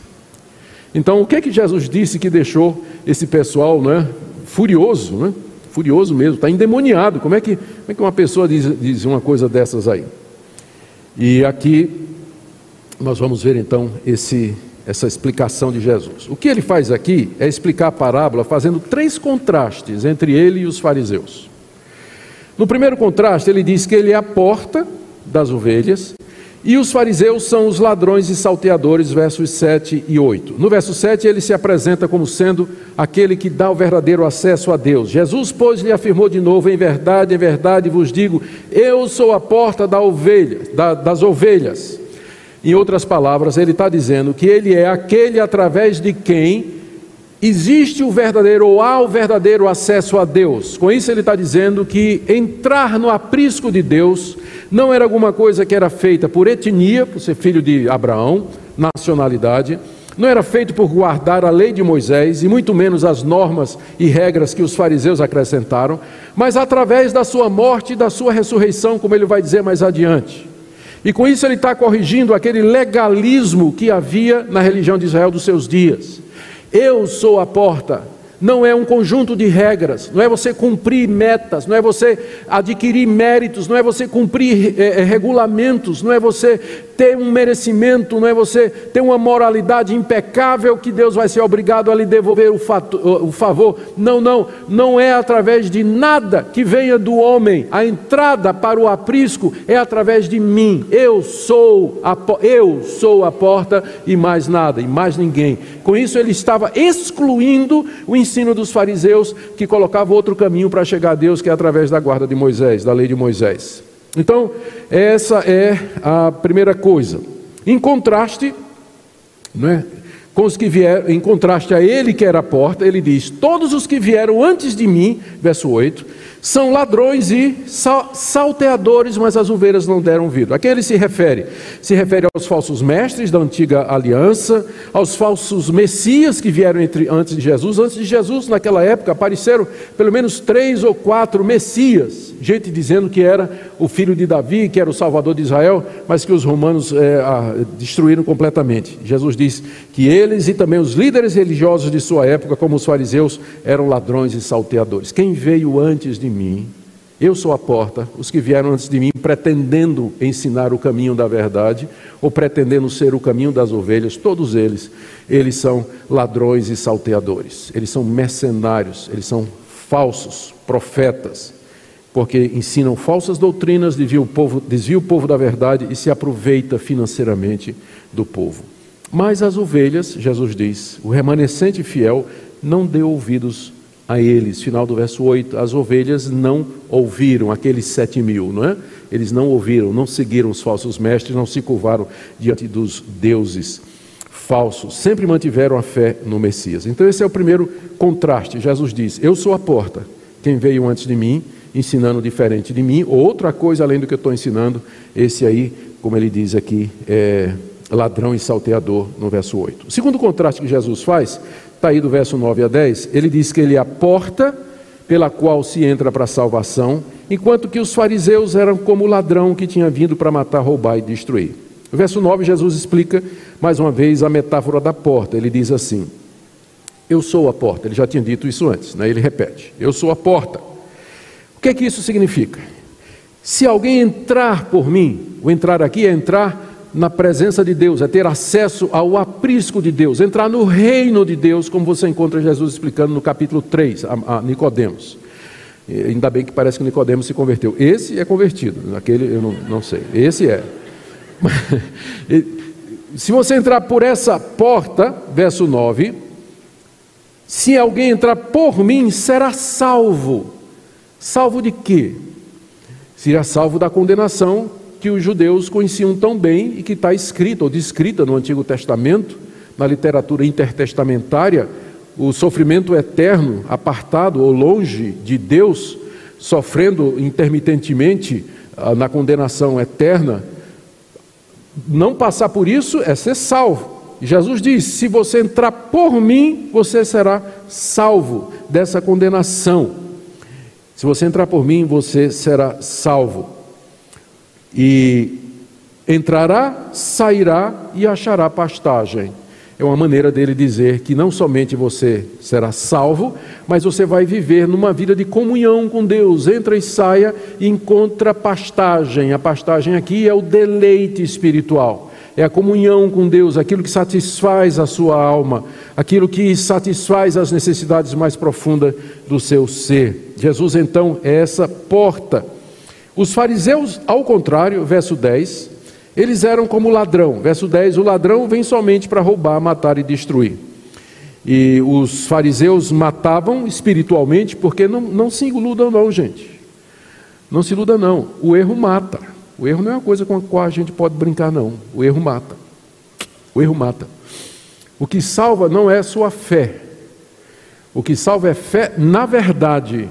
Então, o que é que Jesus disse que deixou esse pessoal né, furioso, né? furioso mesmo, está endemoniado? Como é, que, como é que uma pessoa diz, diz uma coisa dessas aí? E aqui nós vamos ver então esse essa explicação de Jesus. O que ele faz aqui é explicar a parábola fazendo três contrastes entre ele e os fariseus. No primeiro contraste, ele diz que ele é a porta das ovelhas e os fariseus são os ladrões e salteadores, versos 7 e 8. No verso 7, ele se apresenta como sendo aquele que dá o verdadeiro acesso a Deus. Jesus, pois, lhe afirmou de novo: Em verdade, em verdade vos digo, eu sou a porta da ovelha, da, das ovelhas. Em outras palavras, ele está dizendo que ele é aquele através de quem existe o verdadeiro ou há o verdadeiro acesso a Deus. Com isso, ele está dizendo que entrar no aprisco de Deus não era alguma coisa que era feita por etnia, por ser filho de Abraão, nacionalidade, não era feito por guardar a lei de Moisés e muito menos as normas e regras que os fariseus acrescentaram, mas através da sua morte e da sua ressurreição, como ele vai dizer mais adiante. E com isso ele está corrigindo aquele legalismo que havia na religião de Israel dos seus dias. Eu sou a porta, não é um conjunto de regras, não é você cumprir metas, não é você adquirir méritos, não é você cumprir é, regulamentos, não é você ter um merecimento, não é você ter uma moralidade impecável que Deus vai ser obrigado a lhe devolver o, fato, o favor. Não, não, não é através de nada que venha do homem. A entrada para o aprisco é através de mim. Eu sou a, eu sou a porta e mais nada, e mais ninguém. Com isso ele estava excluindo o ensino dos fariseus que colocava outro caminho para chegar a Deus, que é através da guarda de Moisés, da lei de Moisés. Então, essa é a primeira coisa. Em contraste, não é? Com os que vieram, em contraste a ele que era a porta, ele diz: Todos os que vieram antes de mim, verso 8, são ladrões e salteadores, mas as ovelhas não deram ouvido. A quem ele se refere? Se refere aos falsos mestres da antiga aliança, aos falsos messias que vieram entre, antes de Jesus. Antes de Jesus, naquela época, apareceram pelo menos três ou quatro messias, gente dizendo que era o filho de Davi, que era o salvador de Israel, mas que os romanos é, a, destruíram completamente. Jesus diz que eles e também os líderes religiosos de sua época, como os fariseus, eram ladrões e salteadores. Quem veio antes de mim. Eu sou a porta. Os que vieram antes de mim pretendendo ensinar o caminho da verdade, ou pretendendo ser o caminho das ovelhas, todos eles, eles são ladrões e salteadores. Eles são mercenários, eles são falsos profetas, porque ensinam falsas doutrinas, desviam o povo, desvia o povo da verdade e se aproveita financeiramente do povo. Mas as ovelhas, Jesus diz, o remanescente fiel não deu ouvidos a eles. Final do verso 8: as ovelhas não ouviram, aqueles sete mil, não é? Eles não ouviram, não seguiram os falsos mestres, não se curvaram diante dos deuses falsos, sempre mantiveram a fé no Messias. Então, esse é o primeiro contraste. Jesus diz: Eu sou a porta, quem veio antes de mim, ensinando diferente de mim, outra coisa além do que eu estou ensinando, esse aí, como ele diz aqui, é ladrão e salteador, no verso 8. O segundo contraste que Jesus faz está aí do verso 9 a 10, ele diz que ele é a porta pela qual se entra para a salvação, enquanto que os fariseus eram como o ladrão que tinha vindo para matar, roubar e destruir. No verso 9, Jesus explica mais uma vez a metáfora da porta. Ele diz assim: Eu sou a porta. Ele já tinha dito isso antes, né? ele repete: Eu sou a porta. O que é que isso significa? Se alguém entrar por mim, o entrar aqui é entrar na presença de Deus, é ter acesso ao aprisco de Deus, entrar no reino de Deus, como você encontra Jesus explicando no capítulo 3 a, a Nicodemos. Ainda bem que parece que Nicodemos se converteu. Esse é convertido, aquele eu não, não sei. Esse é. <laughs> se você entrar por essa porta, verso 9, Se alguém entrar por mim, será salvo. Salvo de quê? Será salvo da condenação que os judeus conheciam tão bem e que está escrita ou descrita no Antigo Testamento, na literatura intertestamentária, o sofrimento eterno, apartado ou longe de Deus, sofrendo intermitentemente ah, na condenação eterna. Não passar por isso é ser salvo. Jesus diz: se você entrar por mim, você será salvo dessa condenação. Se você entrar por mim, você será salvo. E entrará, sairá e achará pastagem. É uma maneira dele dizer que não somente você será salvo, mas você vai viver numa vida de comunhão com Deus. Entra e saia e encontra pastagem. A pastagem aqui é o deleite espiritual é a comunhão com Deus, aquilo que satisfaz a sua alma, aquilo que satisfaz as necessidades mais profundas do seu ser. Jesus, então, é essa porta. Os fariseus, ao contrário, verso 10, eles eram como ladrão. Verso 10: o ladrão vem somente para roubar, matar e destruir. E os fariseus matavam espiritualmente, porque não, não se iludam, não, gente. Não se iluda, não. O erro mata. O erro não é uma coisa com a qual a gente pode brincar, não. O erro mata. O erro mata. O que salva não é sua fé. O que salva é fé na verdade.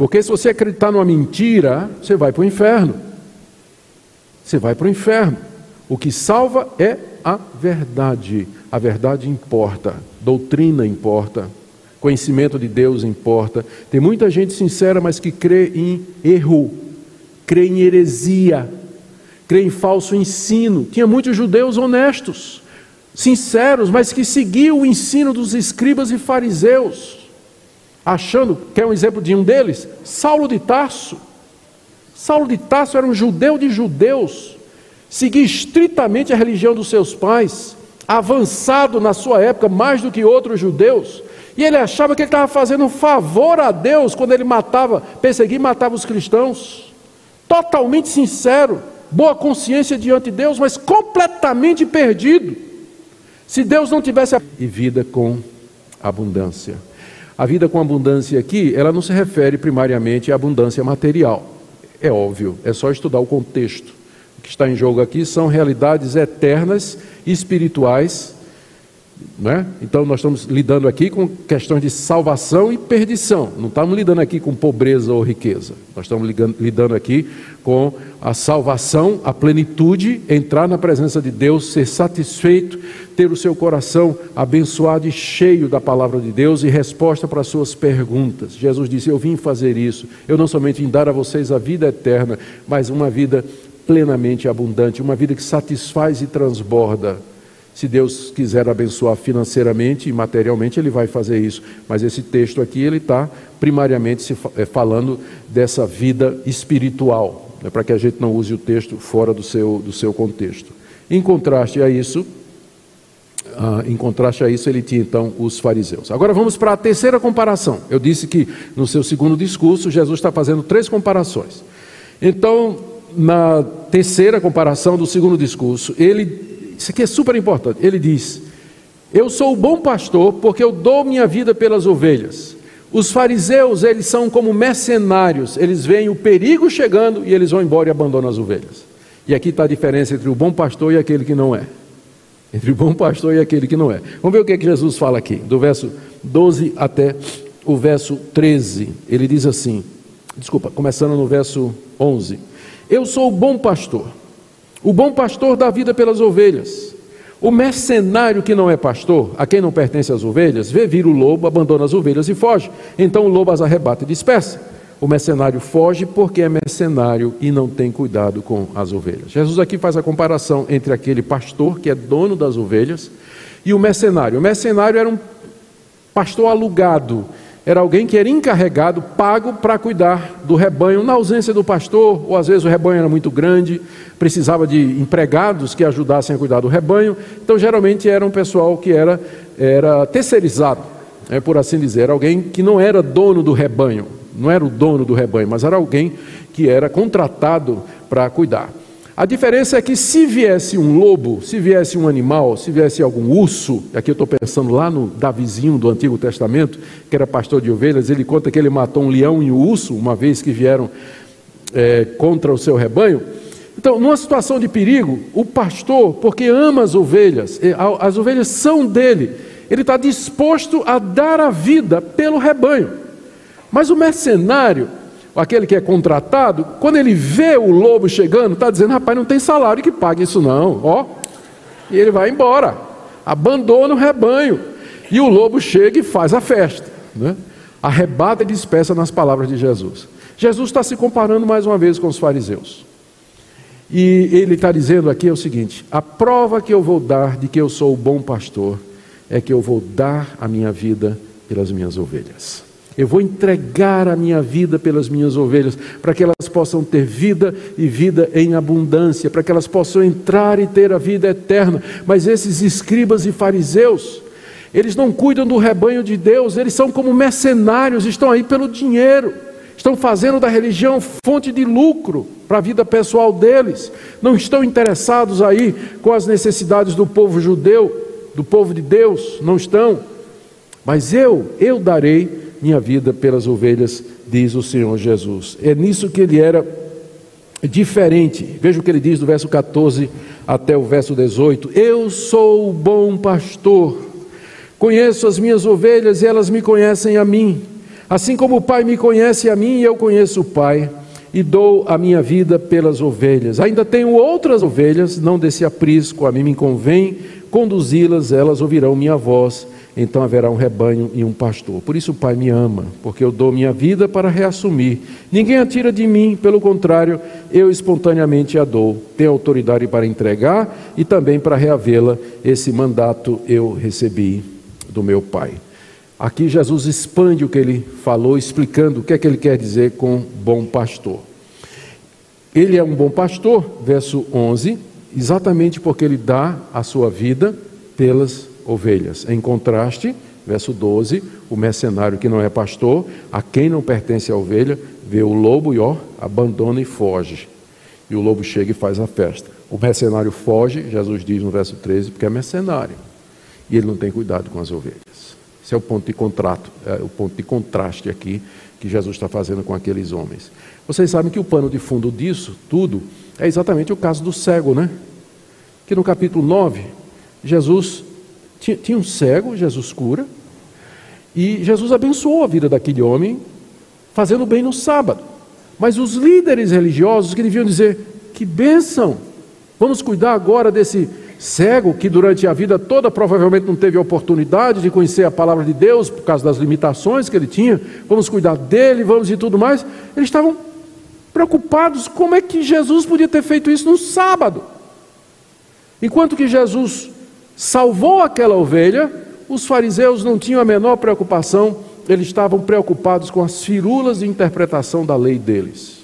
Porque se você acreditar numa mentira, você vai para o inferno. Você vai para o inferno. O que salva é a verdade. A verdade importa. Doutrina importa. Conhecimento de Deus importa. Tem muita gente sincera, mas que crê em erro crê em heresia, crê em falso ensino. Tinha muitos judeus honestos, sinceros, mas que seguiam o ensino dos escribas e fariseus, achando, quer um exemplo de um deles? Saulo de Tarso. Saulo de Tarso era um judeu de judeus, seguia estritamente a religião dos seus pais, avançado na sua época mais do que outros judeus, e ele achava que ele estava fazendo um favor a Deus quando ele matava, perseguia e matava os cristãos totalmente sincero, boa consciência diante de Deus, mas completamente perdido. Se Deus não tivesse e vida com abundância. A vida com abundância aqui, ela não se refere primariamente à abundância material. É óbvio, é só estudar o contexto. O que está em jogo aqui são realidades eternas, espirituais, né? Então, nós estamos lidando aqui com questões de salvação e perdição. Não estamos lidando aqui com pobreza ou riqueza. Nós estamos lidando aqui com a salvação, a plenitude, entrar na presença de Deus, ser satisfeito, ter o seu coração abençoado e cheio da palavra de Deus e resposta para as suas perguntas. Jesus disse: Eu vim fazer isso. Eu não somente vim dar a vocês a vida eterna, mas uma vida plenamente abundante, uma vida que satisfaz e transborda se Deus quiser abençoar financeiramente e materialmente, Ele vai fazer isso. Mas esse texto aqui, ele está primariamente se, é, falando dessa vida espiritual, né, para que a gente não use o texto fora do seu, do seu contexto. Em contraste a isso, ah, em contraste a isso, ele tinha então os fariseus. Agora vamos para a terceira comparação. Eu disse que no seu segundo discurso, Jesus está fazendo três comparações. Então, na terceira comparação do segundo discurso, ele isso aqui é super importante. Ele diz: Eu sou o bom pastor porque eu dou minha vida pelas ovelhas. Os fariseus, eles são como mercenários, eles veem o perigo chegando e eles vão embora e abandonam as ovelhas. E aqui está a diferença entre o bom pastor e aquele que não é. Entre o bom pastor e aquele que não é. Vamos ver o que, é que Jesus fala aqui, do verso 12 até o verso 13. Ele diz assim: desculpa, começando no verso 11: Eu sou o bom pastor. O bom pastor dá vida pelas ovelhas. O mercenário que não é pastor, a quem não pertence as ovelhas, vê vir o lobo, abandona as ovelhas e foge. Então o lobo as arrebata e dispersa. O mercenário foge porque é mercenário e não tem cuidado com as ovelhas. Jesus aqui faz a comparação entre aquele pastor que é dono das ovelhas e o mercenário. O mercenário era um pastor alugado era alguém que era encarregado, pago para cuidar do rebanho, na ausência do pastor, ou às vezes o rebanho era muito grande, precisava de empregados que ajudassem a cuidar do rebanho. Então, geralmente era um pessoal que era, era terceirizado, é, por assim dizer, era alguém que não era dono do rebanho, não era o dono do rebanho, mas era alguém que era contratado para cuidar. A diferença é que se viesse um lobo, se viesse um animal, se viesse algum urso, aqui eu estou pensando lá no Davizinho do Antigo Testamento, que era pastor de ovelhas, ele conta que ele matou um leão e um urso, uma vez que vieram é, contra o seu rebanho. Então, numa situação de perigo, o pastor, porque ama as ovelhas, as ovelhas são dele, ele está disposto a dar a vida pelo rebanho. Mas o mercenário, aquele que é contratado, quando ele vê o lobo chegando, está dizendo: rapaz, não tem salário que pague isso, não, ó. E ele vai embora, abandona o rebanho. E o lobo chega e faz a festa, né? arrebata e dispersa nas palavras de Jesus. Jesus está se comparando mais uma vez com os fariseus. E ele está dizendo aqui é o seguinte: a prova que eu vou dar de que eu sou o bom pastor é que eu vou dar a minha vida pelas minhas ovelhas. Eu vou entregar a minha vida pelas minhas ovelhas, para que elas possam ter vida e vida em abundância, para que elas possam entrar e ter a vida eterna. Mas esses escribas e fariseus, eles não cuidam do rebanho de Deus, eles são como mercenários, estão aí pelo dinheiro, estão fazendo da religião fonte de lucro para a vida pessoal deles, não estão interessados aí com as necessidades do povo judeu, do povo de Deus, não estão. Mas eu, eu darei minha vida pelas ovelhas, diz o Senhor Jesus. É nisso que ele era diferente. Veja o que ele diz do verso 14 até o verso 18: Eu sou o bom pastor, conheço as minhas ovelhas e elas me conhecem a mim. Assim como o Pai me conhece a mim, eu conheço o Pai e dou a minha vida pelas ovelhas. Ainda tenho outras ovelhas, não desse aprisco, a mim me convém conduzi-las, elas ouvirão minha voz então haverá um rebanho e um pastor. Por isso o Pai me ama, porque eu dou minha vida para reassumir. Ninguém a tira de mim, pelo contrário, eu espontaneamente a dou. Tenho autoridade para entregar e também para reavê-la. Esse mandato eu recebi do meu Pai. Aqui Jesus expande o que ele falou, explicando o que é que ele quer dizer com bom pastor. Ele é um bom pastor, verso 11, exatamente porque ele dá a sua vida pelas ovelhas. Em contraste, verso 12, o mercenário que não é pastor, a quem não pertence a ovelha, vê o lobo e ó, abandona e foge. E o lobo chega e faz a festa. O mercenário foge, Jesus diz no verso 13, porque é mercenário. E ele não tem cuidado com as ovelhas. Esse é o ponto de contrato, é o ponto de contraste aqui que Jesus está fazendo com aqueles homens. Vocês sabem que o pano de fundo disso tudo é exatamente o caso do cego, né? Que no capítulo 9, Jesus tinha, um cego, Jesus cura, e Jesus abençoou a vida daquele homem, fazendo bem no sábado. Mas os líderes religiosos que deviam dizer: que bênção! Vamos cuidar agora desse cego que durante a vida toda provavelmente não teve oportunidade de conhecer a palavra de Deus por causa das limitações que ele tinha. Vamos cuidar dele, vamos e tudo mais. Eles estavam preocupados como é que Jesus podia ter feito isso no sábado. Enquanto que Jesus salvou aquela ovelha, os fariseus não tinham a menor preocupação, eles estavam preocupados com as firulas de interpretação da lei deles.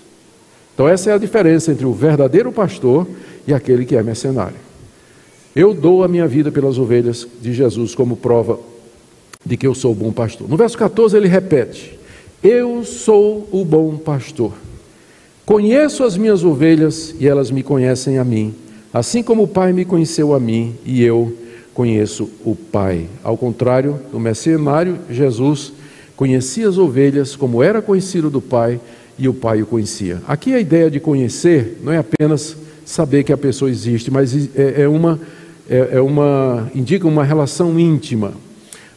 Então, essa é a diferença entre o verdadeiro pastor e aquele que é mercenário. Eu dou a minha vida pelas ovelhas de Jesus como prova de que eu sou o bom pastor. No verso 14 ele repete: Eu sou o bom pastor. Conheço as minhas ovelhas e elas me conhecem a mim, assim como o Pai me conheceu a mim e eu conheço o Pai. Ao contrário do mercenário, Jesus conhecia as ovelhas como era conhecido do Pai e o Pai o conhecia. Aqui a ideia de conhecer não é apenas saber que a pessoa existe, mas é, é uma, é, é uma indica uma relação íntima.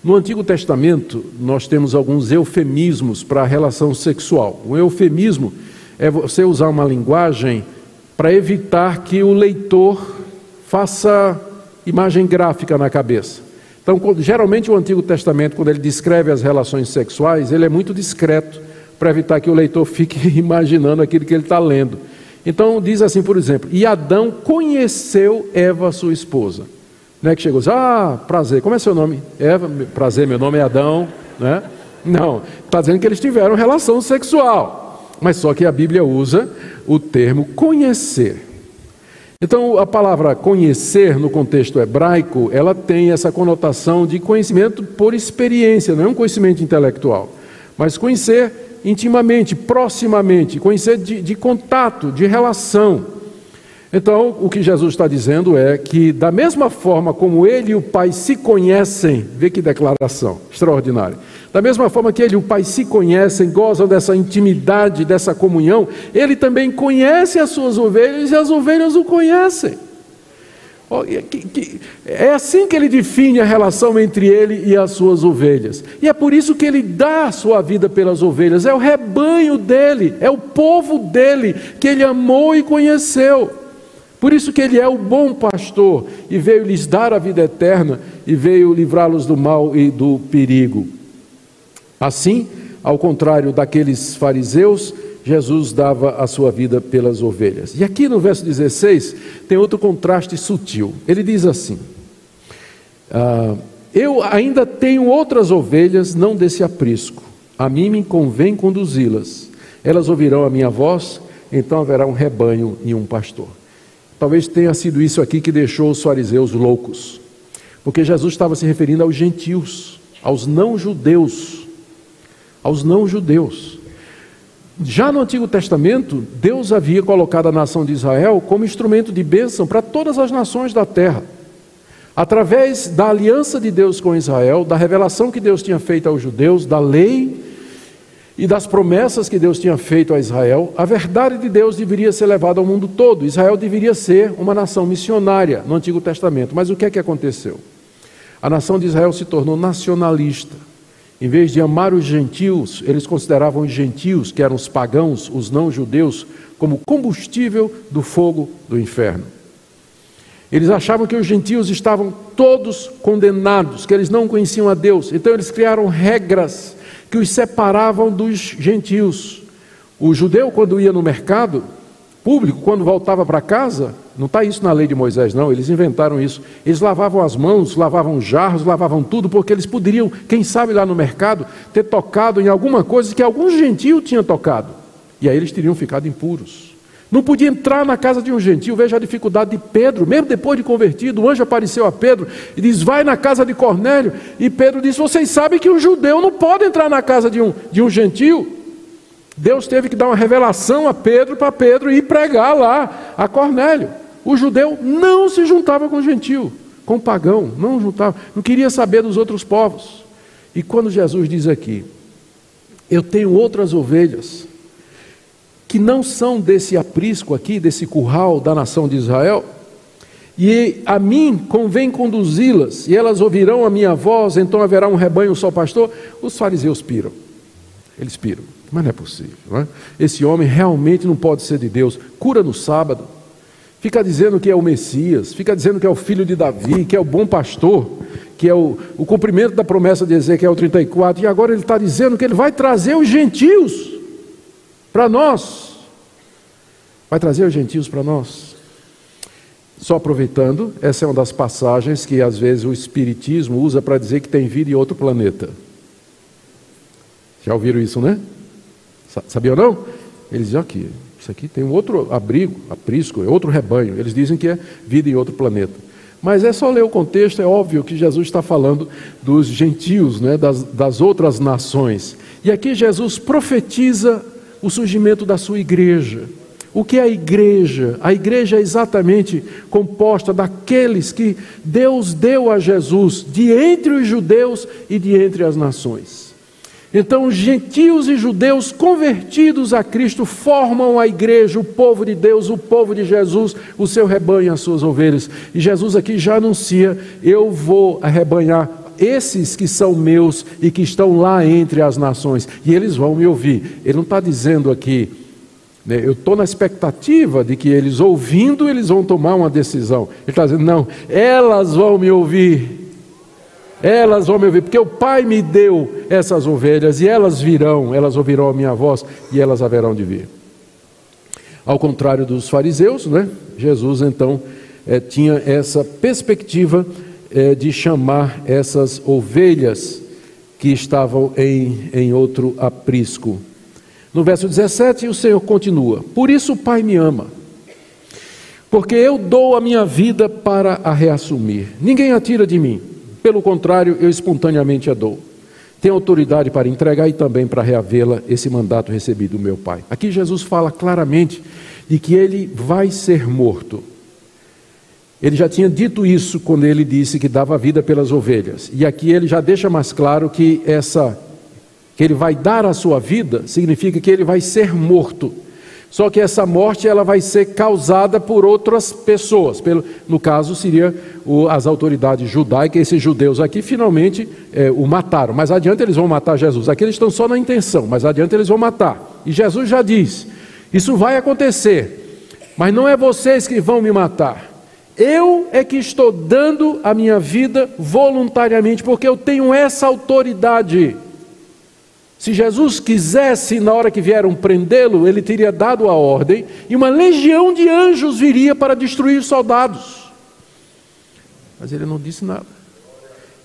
No Antigo Testamento, nós temos alguns eufemismos para a relação sexual. O eufemismo é você usar uma linguagem para evitar que o leitor faça imagem gráfica na cabeça. Então, geralmente o Antigo Testamento, quando ele descreve as relações sexuais, ele é muito discreto para evitar que o leitor fique <laughs> imaginando aquilo que ele está lendo. Então, diz assim, por exemplo: E Adão conheceu Eva, sua esposa. Não é que chegou ah, prazer, como é seu nome? Eva, prazer, meu nome é Adão. Né? Não, está dizendo que eles tiveram relação sexual. Mas só que a Bíblia usa o termo conhecer. Então, a palavra conhecer no contexto hebraico, ela tem essa conotação de conhecimento por experiência, não é um conhecimento intelectual, mas conhecer intimamente, proximamente, conhecer de, de contato, de relação. Então, o que Jesus está dizendo é que, da mesma forma como ele e o Pai se conhecem, vê que declaração extraordinária. Da mesma forma que ele e o Pai se conhecem, gozam dessa intimidade, dessa comunhão, ele também conhece as suas ovelhas e as ovelhas o conhecem. É assim que ele define a relação entre ele e as suas ovelhas. E é por isso que ele dá a sua vida pelas ovelhas. É o rebanho dele, é o povo dele que ele amou e conheceu. Por isso que ele é o bom pastor e veio lhes dar a vida eterna e veio livrá-los do mal e do perigo. Assim, ao contrário daqueles fariseus, Jesus dava a sua vida pelas ovelhas. E aqui no verso 16 tem outro contraste sutil. Ele diz assim: ah, Eu ainda tenho outras ovelhas, não desse aprisco. A mim me convém conduzi-las. Elas ouvirão a minha voz, então haverá um rebanho e um pastor. Talvez tenha sido isso aqui que deixou os fariseus loucos, porque Jesus estava se referindo aos gentios, aos não-judeus, aos não-judeus. Já no Antigo Testamento, Deus havia colocado a nação de Israel como instrumento de bênção para todas as nações da terra. Através da aliança de Deus com Israel, da revelação que Deus tinha feito aos judeus, da lei e das promessas que Deus tinha feito a Israel, a verdade de Deus deveria ser levada ao mundo todo. Israel deveria ser uma nação missionária no Antigo Testamento. Mas o que é que aconteceu? A nação de Israel se tornou nacionalista. Em vez de amar os gentios, eles consideravam os gentios, que eram os pagãos, os não-judeus, como combustível do fogo do inferno. Eles achavam que os gentios estavam todos condenados, que eles não conheciam a Deus. Então eles criaram regras que os separavam dos gentios. O judeu, quando ia no mercado público, quando voltava para casa, não está isso na lei de Moisés, não, eles inventaram isso. Eles lavavam as mãos, lavavam jarros, lavavam tudo, porque eles poderiam, quem sabe lá no mercado, ter tocado em alguma coisa que algum gentio tinha tocado. E aí eles teriam ficado impuros. Não podia entrar na casa de um gentio. Veja a dificuldade de Pedro, mesmo depois de convertido. O anjo apareceu a Pedro e diz: Vai na casa de Cornélio. E Pedro disse: Vocês sabem que um judeu não pode entrar na casa de um, de um. Deus teve que dar uma revelação a Pedro para Pedro ir pregar lá a Cornélio. O judeu não se juntava com o gentio, com o pagão, não juntava, não queria saber dos outros povos. E quando Jesus diz aqui, eu tenho outras ovelhas que não são desse aprisco aqui, desse curral da nação de Israel, e a mim convém conduzi-las, e elas ouvirão a minha voz, então haverá um rebanho só pastor. Os fariseus piram, eles piram, mas não é possível. Não é? Esse homem realmente não pode ser de Deus, cura no sábado, Fica dizendo que é o Messias, fica dizendo que é o filho de Davi, que é o bom pastor, que é o, o cumprimento da promessa de Ezequiel 34, e agora ele está dizendo que ele vai trazer os gentios para nós. Vai trazer os gentios para nós. Só aproveitando, essa é uma das passagens que às vezes o Espiritismo usa para dizer que tem vida em outro planeta. Já ouviram isso, né? Sabia ou não? Eles dizem aqui, isso aqui tem um outro abrigo, aprisco, é outro rebanho. Eles dizem que é vida em outro planeta. Mas é só ler o contexto, é óbvio que Jesus está falando dos gentios, né, das, das outras nações. E aqui Jesus profetiza o surgimento da sua igreja. O que é a igreja? A igreja é exatamente composta daqueles que Deus deu a Jesus, de entre os judeus e de entre as nações. Então, gentios e judeus convertidos a Cristo formam a igreja, o povo de Deus, o povo de Jesus, o seu rebanho, as suas ovelhas. E Jesus aqui já anuncia: eu vou arrebanhar esses que são meus e que estão lá entre as nações, e eles vão me ouvir. Ele não está dizendo aqui, né, eu estou na expectativa de que eles ouvindo, eles vão tomar uma decisão. Ele está dizendo, não, elas vão me ouvir. Elas vão me ouvir, porque o Pai me deu essas ovelhas, e elas virão, elas ouvirão a minha voz, e elas haverão de vir. Ao contrário dos fariseus, né? Jesus então é, tinha essa perspectiva é, de chamar essas ovelhas que estavam em, em outro aprisco. No verso 17, o Senhor continua: Por isso o Pai me ama, porque eu dou a minha vida para a reassumir. Ninguém a tira de mim pelo contrário, eu espontaneamente a dou. Tenho autoridade para entregar e também para reavê-la esse mandato recebido do meu Pai. Aqui Jesus fala claramente e que ele vai ser morto. Ele já tinha dito isso quando ele disse que dava vida pelas ovelhas. E aqui ele já deixa mais claro que essa que ele vai dar a sua vida significa que ele vai ser morto. Só que essa morte ela vai ser causada por outras pessoas. Pelo, no caso, seria o, as autoridades judaicas, esses judeus aqui finalmente é, o mataram. Mas adiante eles vão matar Jesus. Aqui eles estão só na intenção, mas adiante eles vão matar. E Jesus já diz: Isso vai acontecer, mas não é vocês que vão me matar. Eu é que estou dando a minha vida voluntariamente, porque eu tenho essa autoridade. Se Jesus quisesse, na hora que vieram prendê-lo, ele teria dado a ordem e uma legião de anjos viria para destruir os soldados. Mas ele não disse nada.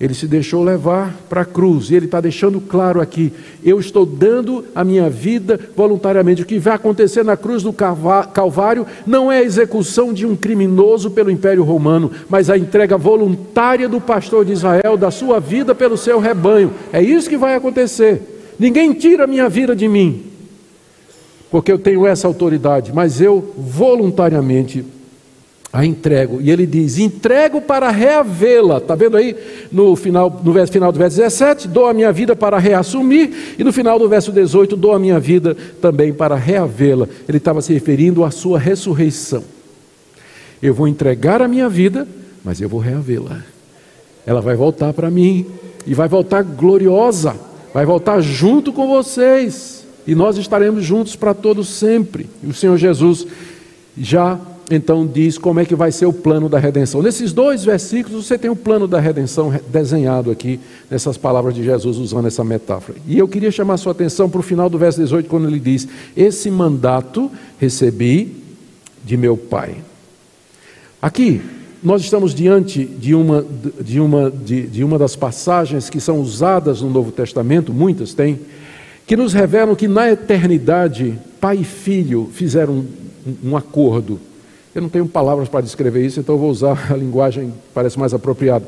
Ele se deixou levar para a cruz e ele está deixando claro aqui: eu estou dando a minha vida voluntariamente. O que vai acontecer na cruz do Calvário não é a execução de um criminoso pelo Império Romano, mas a entrega voluntária do pastor de Israel da sua vida pelo seu rebanho. É isso que vai acontecer. Ninguém tira a minha vida de mim, porque eu tenho essa autoridade, mas eu voluntariamente a entrego. E ele diz: entrego para reavê-la. Está vendo aí no final, no final do verso 17? Dou a minha vida para reassumir. E no final do verso 18, dou a minha vida também para reavê-la. Ele estava se referindo à sua ressurreição. Eu vou entregar a minha vida, mas eu vou reavê-la. Ela vai voltar para mim e vai voltar gloriosa vai voltar junto com vocês, e nós estaremos juntos para todos sempre. E o Senhor Jesus já então diz como é que vai ser o plano da redenção. Nesses dois versículos você tem o plano da redenção desenhado aqui nessas palavras de Jesus usando essa metáfora. E eu queria chamar sua atenção para o final do verso 18 quando ele diz: "Esse mandato recebi de meu Pai". Aqui nós estamos diante de uma, de, uma, de, de uma das passagens que são usadas no Novo Testamento, muitas têm, que nos revelam que na eternidade, pai e filho fizeram um, um acordo. Eu não tenho palavras para descrever isso, então vou usar a linguagem que parece mais apropriada.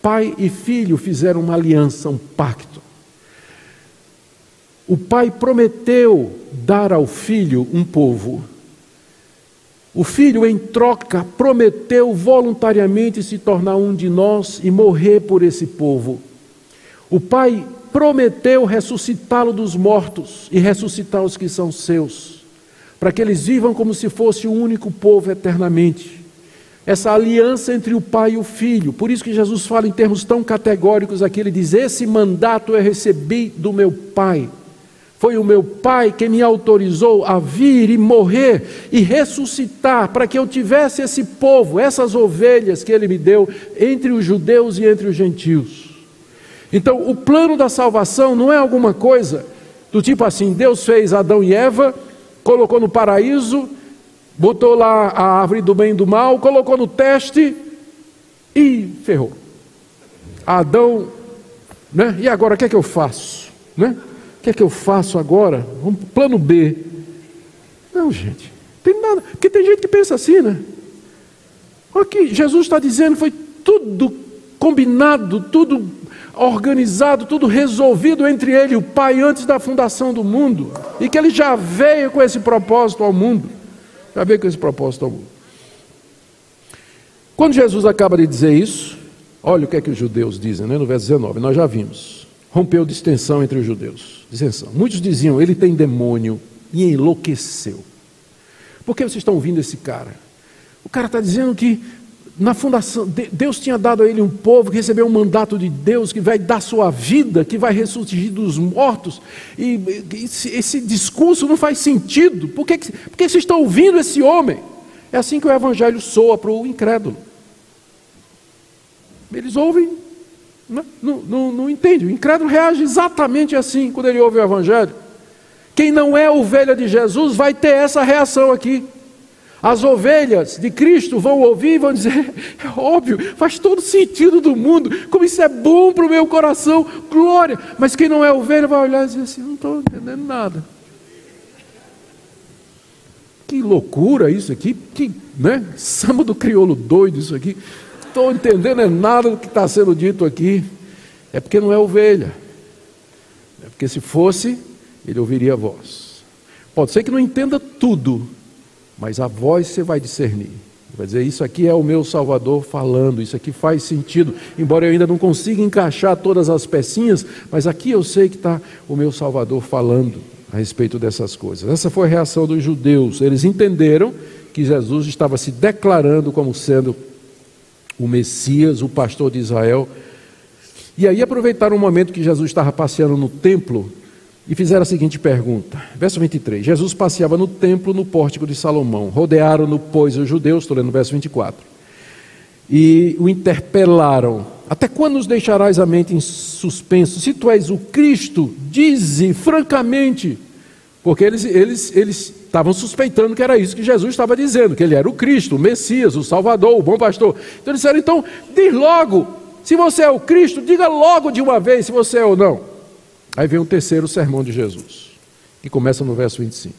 Pai e filho fizeram uma aliança, um pacto. O pai prometeu dar ao filho um povo o filho, em troca, prometeu voluntariamente se tornar um de nós e morrer por esse povo. O pai prometeu ressuscitá-lo dos mortos e ressuscitar os que são seus, para que eles vivam como se fosse o único povo eternamente. Essa aliança entre o pai e o filho, por isso que Jesus fala em termos tão categóricos aqui: ele diz, Esse mandato eu recebi do meu pai. Foi o meu Pai que me autorizou a vir e morrer e ressuscitar para que eu tivesse esse povo, essas ovelhas que Ele me deu entre os judeus e entre os gentios. Então, o plano da salvação não é alguma coisa do tipo assim: Deus fez Adão e Eva, colocou no paraíso, botou lá a árvore do bem e do mal, colocou no teste e ferrou. Adão, né? E agora o que é que eu faço? Né? Que é que eu faço agora? O plano B. Não, gente, tem nada. Porque tem gente que pensa assim, né? O que Jesus está dizendo foi tudo combinado, tudo organizado, tudo resolvido entre ele e o Pai antes da fundação do mundo. E que ele já veio com esse propósito ao mundo. Já veio com esse propósito ao mundo. Quando Jesus acaba de dizer isso, olha o que é que os judeus dizem, né? no verso 19, nós já vimos rompeu distensão entre os judeus. Distensão. Muitos diziam, ele tem demônio e enlouqueceu. Por que vocês estão ouvindo esse cara? O cara está dizendo que na fundação, Deus tinha dado a ele um povo que recebeu um mandato de Deus, que vai dar sua vida, que vai ressurgir dos mortos. E esse, esse discurso não faz sentido. Por que, por que vocês estão ouvindo esse homem? É assim que o evangelho soa para o incrédulo. Eles ouvem não, não, não, entende. O incrédulo reage exatamente assim quando ele ouve o Evangelho. Quem não é ovelha de Jesus vai ter essa reação aqui. As ovelhas de Cristo vão ouvir e vão dizer: <laughs> é óbvio, faz todo sentido do mundo, como isso é bom para o meu coração, glória. Mas quem não é ovelha vai olhar e dizer assim: não estou entendendo nada. Que loucura isso aqui, que né? samba do crioulo doido isso aqui estou entendendo é nada do que está sendo dito aqui. É porque não é ovelha. É porque se fosse, ele ouviria a voz. Pode ser que não entenda tudo, mas a voz você vai discernir. Vai dizer, isso aqui é o meu Salvador falando, isso aqui faz sentido, embora eu ainda não consiga encaixar todas as pecinhas, mas aqui eu sei que está o meu Salvador falando a respeito dessas coisas. Essa foi a reação dos judeus. Eles entenderam que Jesus estava se declarando como sendo o Messias, o pastor de Israel. E aí aproveitaram o momento que Jesus estava passeando no templo e fizeram a seguinte pergunta. Verso 23. Jesus passeava no templo, no pórtico de Salomão. Rodearam-no, pois, os judeus, estou lendo o verso 24. E o interpelaram: Até quando nos deixarás a mente em suspenso? Se tu és o Cristo, dize francamente. Porque eles, eles, eles estavam suspeitando que era isso que Jesus estava dizendo, que ele era o Cristo, o Messias, o Salvador, o bom pastor. Então eles disseram: então, diz logo, se você é o Cristo, diga logo de uma vez se você é ou não. Aí vem o terceiro sermão de Jesus, que começa no verso 25.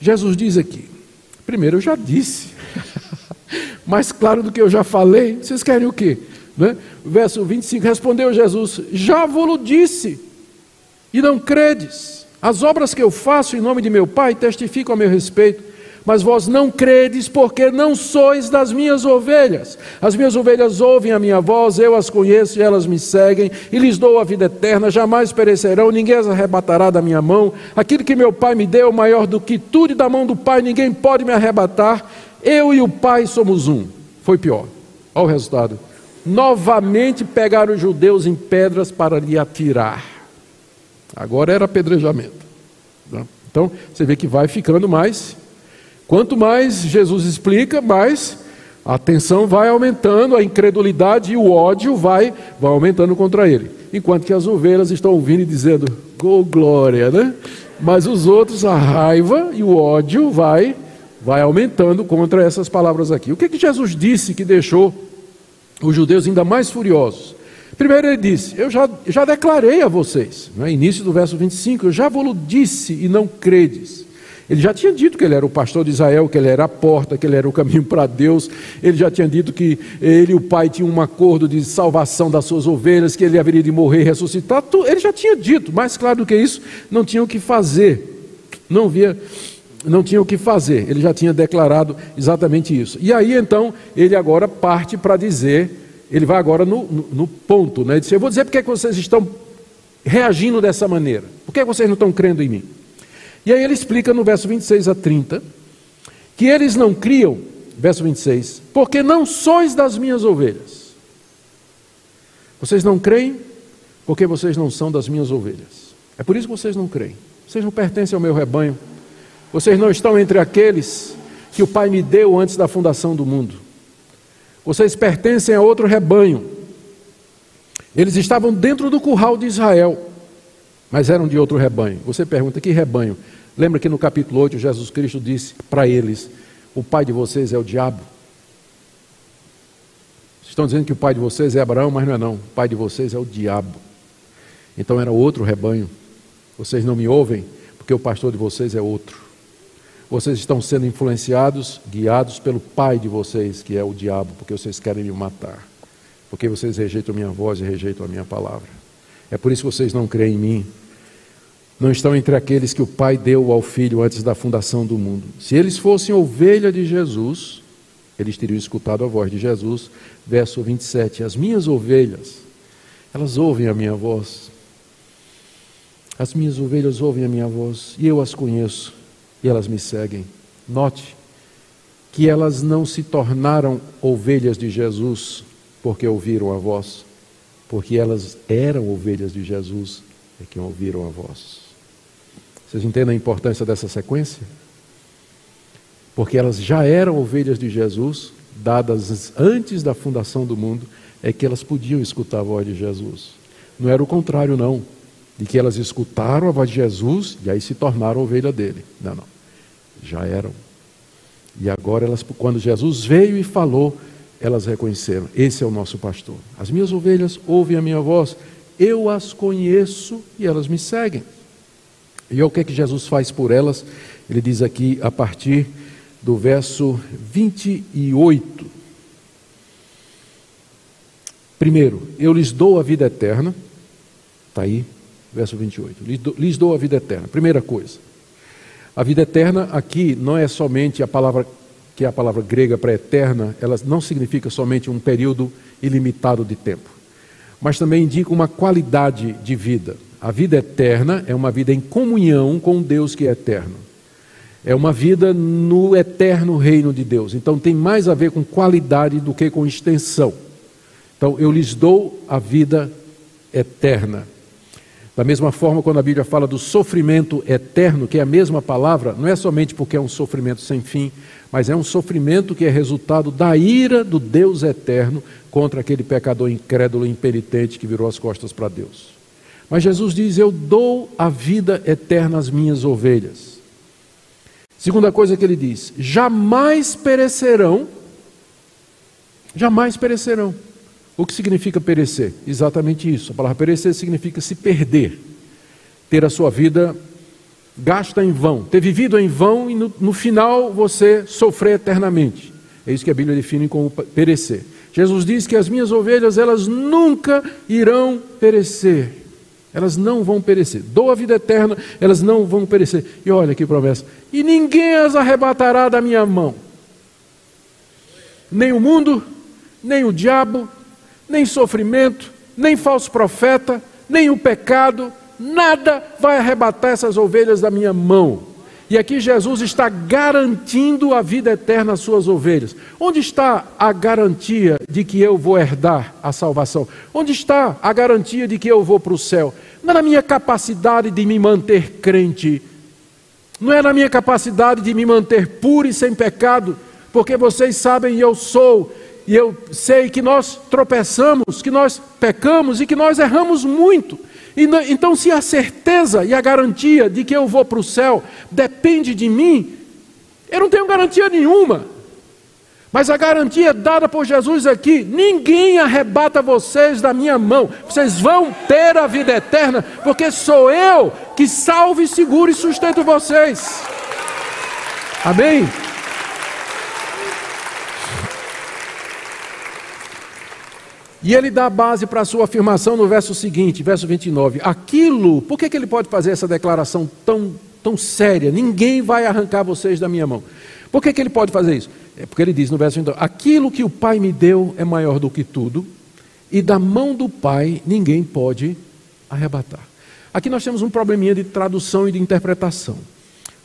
Jesus diz aqui: primeiro, eu já disse, <laughs> mais claro do que eu já falei, vocês querem o quê? Né? Verso 25: Respondeu Jesus: Já vos disse, e não credes. As obras que eu faço em nome de meu Pai testificam a meu respeito mas vós não credes, porque não sois das minhas ovelhas. As minhas ovelhas ouvem a minha voz, eu as conheço e elas me seguem, e lhes dou a vida eterna, jamais perecerão, ninguém as arrebatará da minha mão. Aquilo que meu Pai me deu, maior do que tudo, e da mão do Pai ninguém pode me arrebatar. Eu e o Pai somos um. Foi pior. Olha o resultado. Novamente pegaram os judeus em pedras para lhe atirar. Agora era apedrejamento. Então, você vê que vai ficando mais Quanto mais Jesus explica, mais a tensão vai aumentando, a incredulidade e o ódio vai, vai aumentando contra ele. Enquanto que as ovelhas estão ouvindo e dizendo, oh, glória, né? Mas os outros, a raiva e o ódio vai, vai aumentando contra essas palavras aqui. O que, que Jesus disse que deixou os judeus ainda mais furiosos? Primeiro ele disse, eu já, já declarei a vocês, no né? início do verso 25, eu já vos disse e não credes. Ele já tinha dito que ele era o pastor de Israel, que ele era a porta, que ele era o caminho para Deus. Ele já tinha dito que ele e o pai tinham um acordo de salvação das suas ovelhas, que ele haveria de morrer e ressuscitar. Ele já tinha dito, mais claro do que isso, não tinha o que fazer. Não via, não tinha o que fazer. Ele já tinha declarado exatamente isso. E aí então ele agora parte para dizer, ele vai agora no, no, no ponto, né? Ele disse, eu vou dizer porque é que vocês estão reagindo dessa maneira. Por que vocês não estão crendo em mim? E aí ele explica no verso 26 a 30 que eles não criam, verso 26, porque não sois das minhas ovelhas. Vocês não creem porque vocês não são das minhas ovelhas. É por isso que vocês não creem. Vocês não pertencem ao meu rebanho. Vocês não estão entre aqueles que o Pai me deu antes da fundação do mundo. Vocês pertencem a outro rebanho. Eles estavam dentro do curral de Israel, mas eram de outro rebanho. Você pergunta: que rebanho? Lembra que no capítulo 8 Jesus Cristo disse para eles: O pai de vocês é o diabo. Estão dizendo que o pai de vocês é Abraão, mas não é não. O pai de vocês é o diabo. Então era outro rebanho. Vocês não me ouvem, porque o pastor de vocês é outro. Vocês estão sendo influenciados, guiados pelo pai de vocês, que é o diabo, porque vocês querem me matar. Porque vocês rejeitam minha voz e rejeitam a minha palavra. É por isso que vocês não creem em mim, não estão entre aqueles que o Pai deu ao Filho antes da fundação do mundo. Se eles fossem ovelha de Jesus, eles teriam escutado a voz de Jesus. Verso 27: As minhas ovelhas, elas ouvem a minha voz. As minhas ovelhas ouvem a minha voz, e eu as conheço, e elas me seguem. Note que elas não se tornaram ovelhas de Jesus porque ouviram a voz, porque elas eram ovelhas de Jesus e que ouviram a voz. Vocês entendem a importância dessa sequência? Porque elas já eram ovelhas de Jesus, dadas antes da fundação do mundo, é que elas podiam escutar a voz de Jesus. Não era o contrário, não, de que elas escutaram a voz de Jesus e aí se tornaram ovelha dele. Não, não. Já eram. E agora elas, quando Jesus veio e falou, elas reconheceram: esse é o nosso pastor. As minhas ovelhas ouvem a minha voz, eu as conheço e elas me seguem. E o que é que Jesus faz por elas? Ele diz aqui a partir do verso 28. Primeiro, eu lhes dou a vida eterna. Está aí, verso 28. Lhes dou, lhes dou a vida eterna. Primeira coisa. A vida eterna aqui não é somente a palavra que é a palavra grega para eterna, ela não significa somente um período ilimitado de tempo, mas também indica uma qualidade de vida. A vida eterna é uma vida em comunhão com Deus que é eterno. É uma vida no eterno reino de Deus. Então tem mais a ver com qualidade do que com extensão. Então eu lhes dou a vida eterna. Da mesma forma, quando a Bíblia fala do sofrimento eterno, que é a mesma palavra, não é somente porque é um sofrimento sem fim, mas é um sofrimento que é resultado da ira do Deus eterno contra aquele pecador incrédulo e impenitente que virou as costas para Deus. Mas Jesus diz: Eu dou a vida eterna às minhas ovelhas. Segunda coisa que ele diz: jamais perecerão, jamais perecerão. O que significa perecer? Exatamente isso. A palavra perecer significa se perder, ter a sua vida gasta em vão, ter vivido em vão e no, no final você sofrer eternamente. É isso que a Bíblia define como perecer. Jesus diz que as minhas ovelhas, elas nunca irão perecer. Elas não vão perecer. Dou a vida eterna, elas não vão perecer. E olha que promessa. E ninguém as arrebatará da minha mão. Nem o mundo, nem o diabo, nem sofrimento, nem falso profeta, nem o pecado, nada vai arrebatar essas ovelhas da minha mão. E aqui Jesus está garantindo a vida eterna às suas ovelhas. Onde está a garantia de que eu vou herdar a salvação? Onde está a garantia de que eu vou para o céu? Não é na minha capacidade de me manter crente, não é na minha capacidade de me manter puro e sem pecado, porque vocês sabem, eu sou e eu sei que nós tropeçamos, que nós pecamos e que nós erramos muito. Então, se a certeza e a garantia de que eu vou para o céu depende de mim, eu não tenho garantia nenhuma. Mas a garantia dada por Jesus aqui: ninguém arrebata vocês da minha mão. Vocês vão ter a vida eterna, porque sou eu que salvo seguro e sustento vocês. Amém? E ele dá base para a sua afirmação no verso seguinte, verso 29. Aquilo, por que, que ele pode fazer essa declaração tão, tão séria? Ninguém vai arrancar vocês da minha mão. Por que, que ele pode fazer isso? É porque ele diz no verso 29: Aquilo que o Pai me deu é maior do que tudo, e da mão do Pai ninguém pode arrebatar. Aqui nós temos um probleminha de tradução e de interpretação.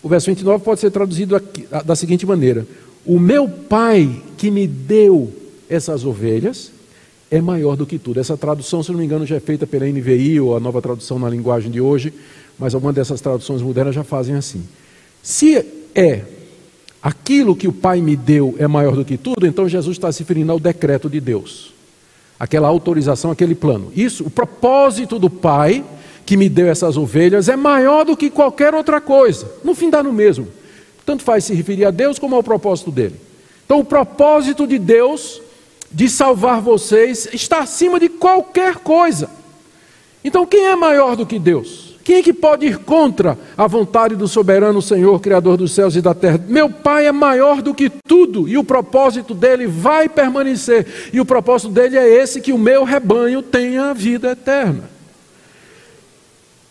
O verso 29 pode ser traduzido aqui, da seguinte maneira: O meu Pai que me deu essas ovelhas é maior do que tudo. Essa tradução, se não me engano, já é feita pela NVI ou a nova tradução na linguagem de hoje, mas algumas dessas traduções modernas já fazem assim. Se é aquilo que o Pai me deu é maior do que tudo, então Jesus está se referindo ao decreto de Deus. Aquela autorização, aquele plano. Isso, o propósito do Pai que me deu essas ovelhas é maior do que qualquer outra coisa. No fim dá no mesmo. Tanto faz se referir a Deus como ao propósito dele. Então, o propósito de Deus de salvar vocês está acima de qualquer coisa. Então, quem é maior do que Deus? Quem é que pode ir contra a vontade do soberano Senhor, Criador dos céus e da terra? Meu Pai é maior do que tudo e o propósito dele vai permanecer. E o propósito dele é esse: que o meu rebanho tenha a vida eterna.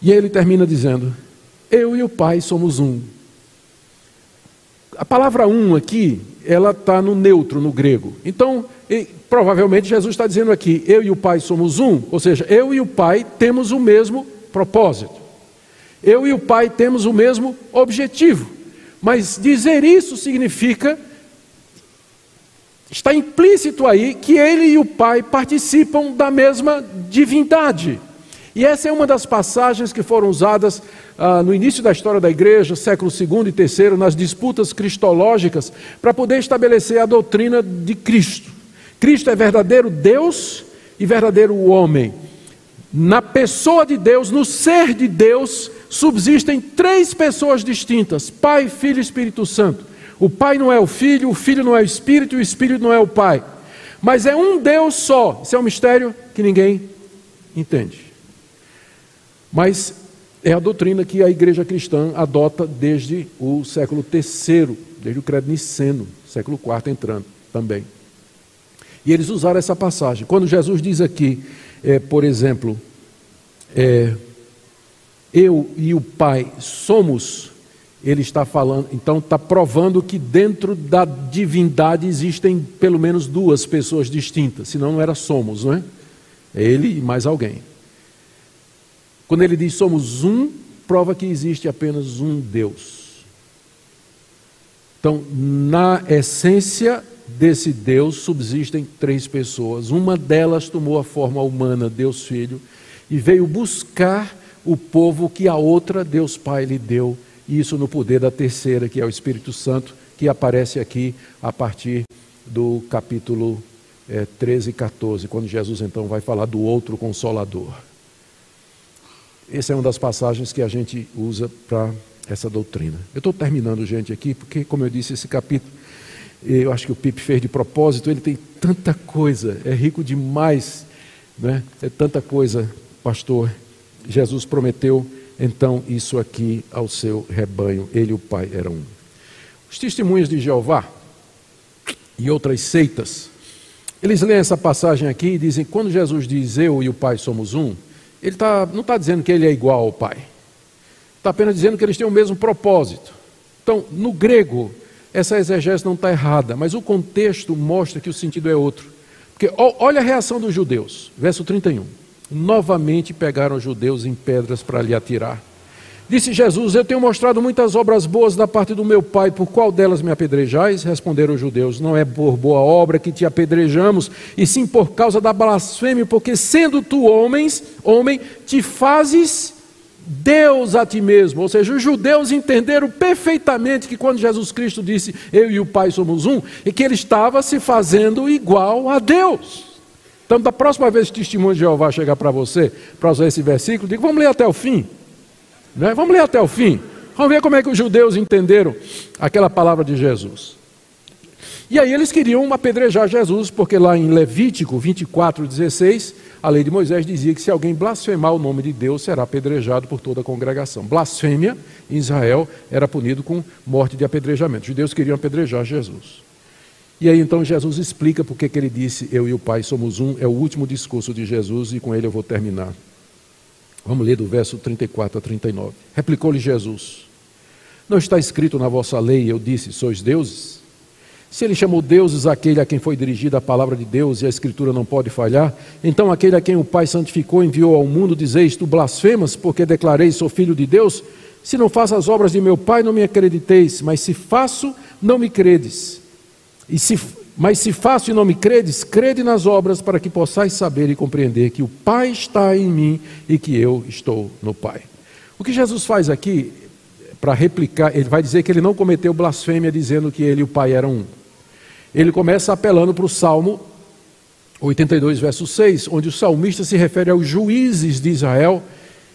E ele termina dizendo: Eu e o Pai somos um. A palavra um aqui, ela está no neutro, no grego. Então, provavelmente Jesus está dizendo aqui: eu e o Pai somos um, ou seja, eu e o Pai temos o mesmo propósito. Eu e o Pai temos o mesmo objetivo. Mas dizer isso significa, está implícito aí, que ele e o Pai participam da mesma divindade. E essa é uma das passagens que foram usadas ah, no início da história da igreja, século II e III, nas disputas cristológicas, para poder estabelecer a doutrina de Cristo. Cristo é verdadeiro Deus e verdadeiro homem. Na pessoa de Deus, no ser de Deus, subsistem três pessoas distintas: Pai, Filho e Espírito Santo. O Pai não é o Filho, o Filho não é o Espírito e o Espírito não é o Pai. Mas é um Deus só. Isso é um mistério que ninguém entende. Mas é a doutrina que a igreja cristã adota desde o século III, desde o credo niceno, século IV entrando também. E eles usaram essa passagem. Quando Jesus diz aqui, é, por exemplo, é, eu e o Pai somos, ele está falando, então está provando que dentro da divindade existem pelo menos duas pessoas distintas, senão não era somos, não é? É ele e mais alguém. Quando ele diz somos um, prova que existe apenas um Deus. Então, na essência desse Deus subsistem três pessoas. Uma delas tomou a forma humana, Deus Filho, e veio buscar o povo que a outra, Deus Pai, lhe deu isso no poder da terceira, que é o Espírito Santo, que aparece aqui a partir do capítulo é, 13 e 14, quando Jesus então vai falar do outro consolador. Essa é uma das passagens que a gente usa para essa doutrina. Eu estou terminando, gente, aqui, porque, como eu disse, esse capítulo, eu acho que o Pipe fez de propósito, ele tem tanta coisa, é rico demais, né? é tanta coisa, pastor. Jesus prometeu então isso aqui ao seu rebanho. Ele e o Pai eram um. Os testemunhos de Jeová e outras seitas, eles leem essa passagem aqui e dizem: quando Jesus diz eu e o Pai somos um, ele tá, não está dizendo que ele é igual ao Pai, está apenas dizendo que eles têm o mesmo propósito. Então, no grego, essa exegese não está errada, mas o contexto mostra que o sentido é outro. Porque olha a reação dos judeus, verso 31 novamente pegaram os judeus em pedras para lhe atirar. Disse Jesus: Eu tenho mostrado muitas obras boas da parte do meu Pai, por qual delas me apedrejais? Responderam os judeus: Não é por boa obra que te apedrejamos, e sim por causa da blasfêmia, porque sendo tu homens, homem, te fazes Deus a ti mesmo. Ou seja, os judeus entenderam perfeitamente que quando Jesus Cristo disse: Eu e o Pai somos um, e que ele estava se fazendo igual a Deus. Então, da próxima vez que o testemunho de Jeová chegar para você, para usar esse versículo, diga, vamos ler até o fim. Né? Vamos ler até o fim. Vamos ver como é que os judeus entenderam aquela palavra de Jesus. E aí eles queriam apedrejar Jesus, porque lá em Levítico 24, 16, a lei de Moisés dizia que se alguém blasfemar o nome de Deus, será apedrejado por toda a congregação. Blasfêmia em Israel era punido com morte de apedrejamento. Os judeus queriam apedrejar Jesus. E aí então Jesus explica porque que ele disse: Eu e o Pai somos um. É o último discurso de Jesus e com ele eu vou terminar. Vamos ler do verso 34 a 39. Replicou-lhe Jesus: Não está escrito na vossa lei, eu disse, sois deuses? Se ele chamou deuses aquele a quem foi dirigida a palavra de Deus e a Escritura não pode falhar, então aquele a quem o Pai santificou enviou ao mundo, dizeis: Tu blasfemas, porque declarei sou filho de Deus? Se não faço as obras de meu Pai, não me acrediteis, mas se faço, não me credes. E se, mas se faço e não me credes, crede nas obras para que possais saber e compreender que o Pai está em mim e que eu estou no Pai. O que Jesus faz aqui, para replicar, ele vai dizer que ele não cometeu blasfêmia dizendo que ele e o Pai eram um. Ele começa apelando para o Salmo 82, verso 6, onde o salmista se refere aos juízes de Israel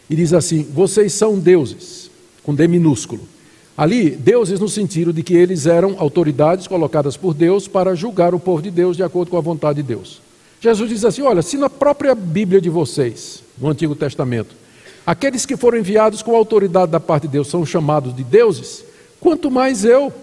e diz assim: Vocês são deuses, com D minúsculo. Ali, deuses no sentido de que eles eram autoridades colocadas por Deus para julgar o povo de Deus de acordo com a vontade de Deus. Jesus diz assim: olha, se na própria Bíblia de vocês, no Antigo Testamento, aqueles que foram enviados com autoridade da parte de Deus são chamados de deuses, quanto mais eu,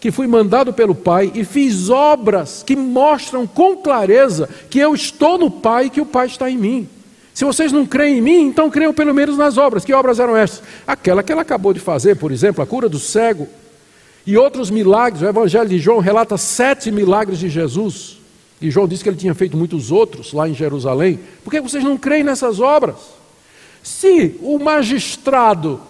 que fui mandado pelo Pai e fiz obras que mostram com clareza que eu estou no Pai e que o Pai está em mim. Se vocês não creem em mim, então creiam pelo menos nas obras. Que obras eram essas? Aquela que ela acabou de fazer, por exemplo, a cura do cego. E outros milagres. O Evangelho de João relata sete milagres de Jesus. E João disse que ele tinha feito muitos outros lá em Jerusalém. Por que vocês não creem nessas obras? Se o magistrado,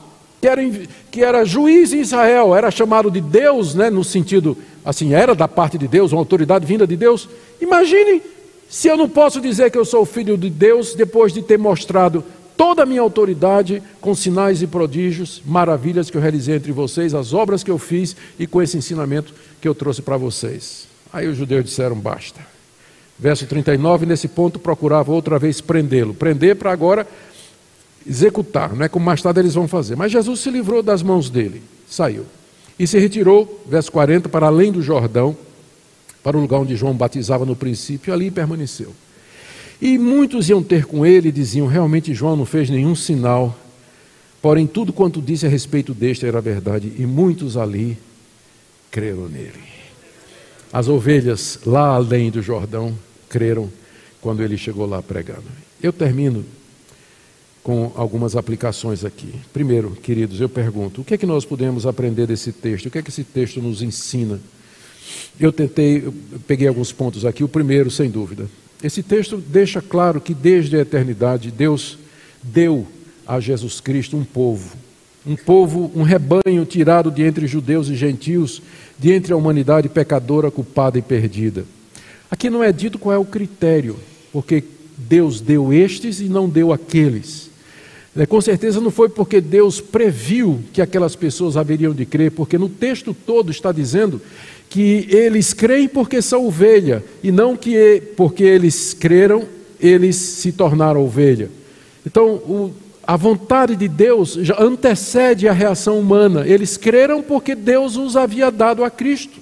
que era, que era juiz em Israel, era chamado de Deus, né, no sentido, assim, era da parte de Deus, uma autoridade vinda de Deus, imagine se eu não posso dizer que eu sou filho de Deus depois de ter mostrado toda a minha autoridade com sinais e prodígios, maravilhas que eu realizei entre vocês, as obras que eu fiz e com esse ensinamento que eu trouxe para vocês. Aí os judeus disseram: basta. Verso 39, nesse ponto, procurava outra vez prendê-lo. Prender para agora executar, não é como mais tarde eles vão fazer. Mas Jesus se livrou das mãos dele, saiu. E se retirou, verso 40, para além do Jordão para o lugar onde João batizava no princípio, ali permaneceu. E muitos iam ter com ele e diziam: realmente João não fez nenhum sinal, porém tudo quanto disse a respeito deste era verdade, e muitos ali creram nele. As ovelhas lá além do Jordão creram quando ele chegou lá pregando. Eu termino com algumas aplicações aqui. Primeiro, queridos, eu pergunto: o que é que nós podemos aprender desse texto? O que é que esse texto nos ensina? Eu tentei, eu peguei alguns pontos aqui. O primeiro, sem dúvida, esse texto deixa claro que desde a eternidade Deus deu a Jesus Cristo um povo, um povo, um rebanho tirado de entre judeus e gentios, de entre a humanidade pecadora, culpada e perdida. Aqui não é dito qual é o critério, porque Deus deu estes e não deu aqueles. É, com certeza não foi porque Deus previu que aquelas pessoas haveriam de crer, porque no texto todo está dizendo que eles creem porque são ovelha, e não que porque eles creram, eles se tornaram ovelha. Então, o, a vontade de Deus já antecede a reação humana. Eles creram porque Deus os havia dado a Cristo.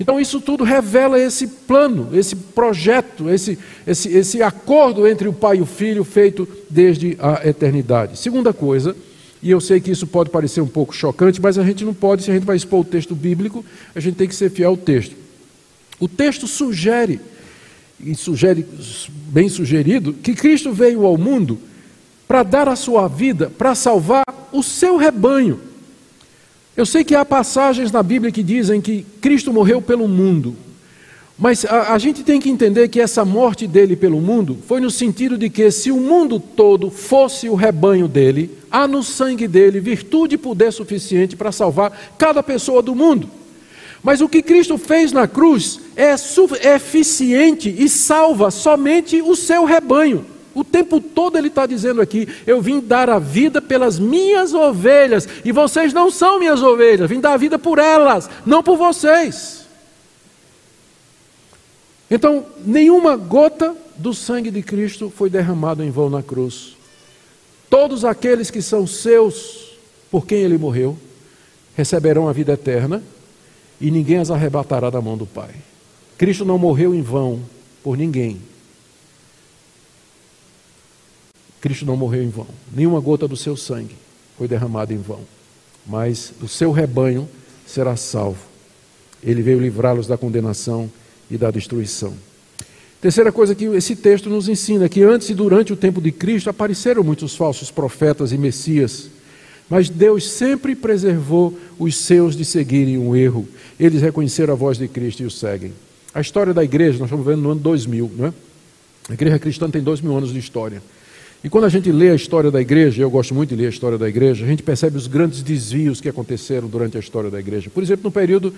Então, isso tudo revela esse plano, esse projeto, esse, esse, esse acordo entre o Pai e o Filho feito desde a eternidade. Segunda coisa, e eu sei que isso pode parecer um pouco chocante, mas a gente não pode, se a gente vai expor o texto bíblico, a gente tem que ser fiel ao texto. O texto sugere, e sugere, bem sugerido, que Cristo veio ao mundo para dar a sua vida, para salvar o seu rebanho. Eu sei que há passagens na Bíblia que dizem que Cristo morreu pelo mundo, mas a, a, gente tem que entender que essa morte dele pelo mundo foi no sentido de que, se o mundo todo fosse o rebanho dele, há no sangue dele virtude e poder suficiente para salvar cada pessoa do mundo. Mas o que Cristo fez na cruz é, é eficiente e salva somente o seu rebanho. O tempo todo ele está dizendo aqui: Eu vim dar a vida pelas minhas ovelhas, e vocês não são minhas ovelhas, vim dar a vida por elas, não por vocês. Então, nenhuma gota do sangue de Cristo foi derramado em vão na cruz. Todos aqueles que são seus, por quem ele morreu, receberão a vida eterna, e ninguém as arrebatará da mão do Pai. Cristo não morreu em vão por ninguém, Cristo não morreu em vão. Nenhuma gota do seu sangue foi derramada em vão. Mas o seu rebanho será salvo. Ele veio livrá-los da condenação e da destruição. Terceira coisa que esse texto nos ensina, que antes e durante o tempo de Cristo apareceram muitos falsos profetas e messias, mas Deus sempre preservou os seus de seguirem um erro. Eles reconheceram a voz de Cristo e o seguem. A história da igreja, nós estamos vendo no ano 2000, não é? A igreja cristã tem dois mil anos de história. E quando a gente lê a história da igreja, eu gosto muito de ler a história da igreja, a gente percebe os grandes desvios que aconteceram durante a história da igreja. Por exemplo, no período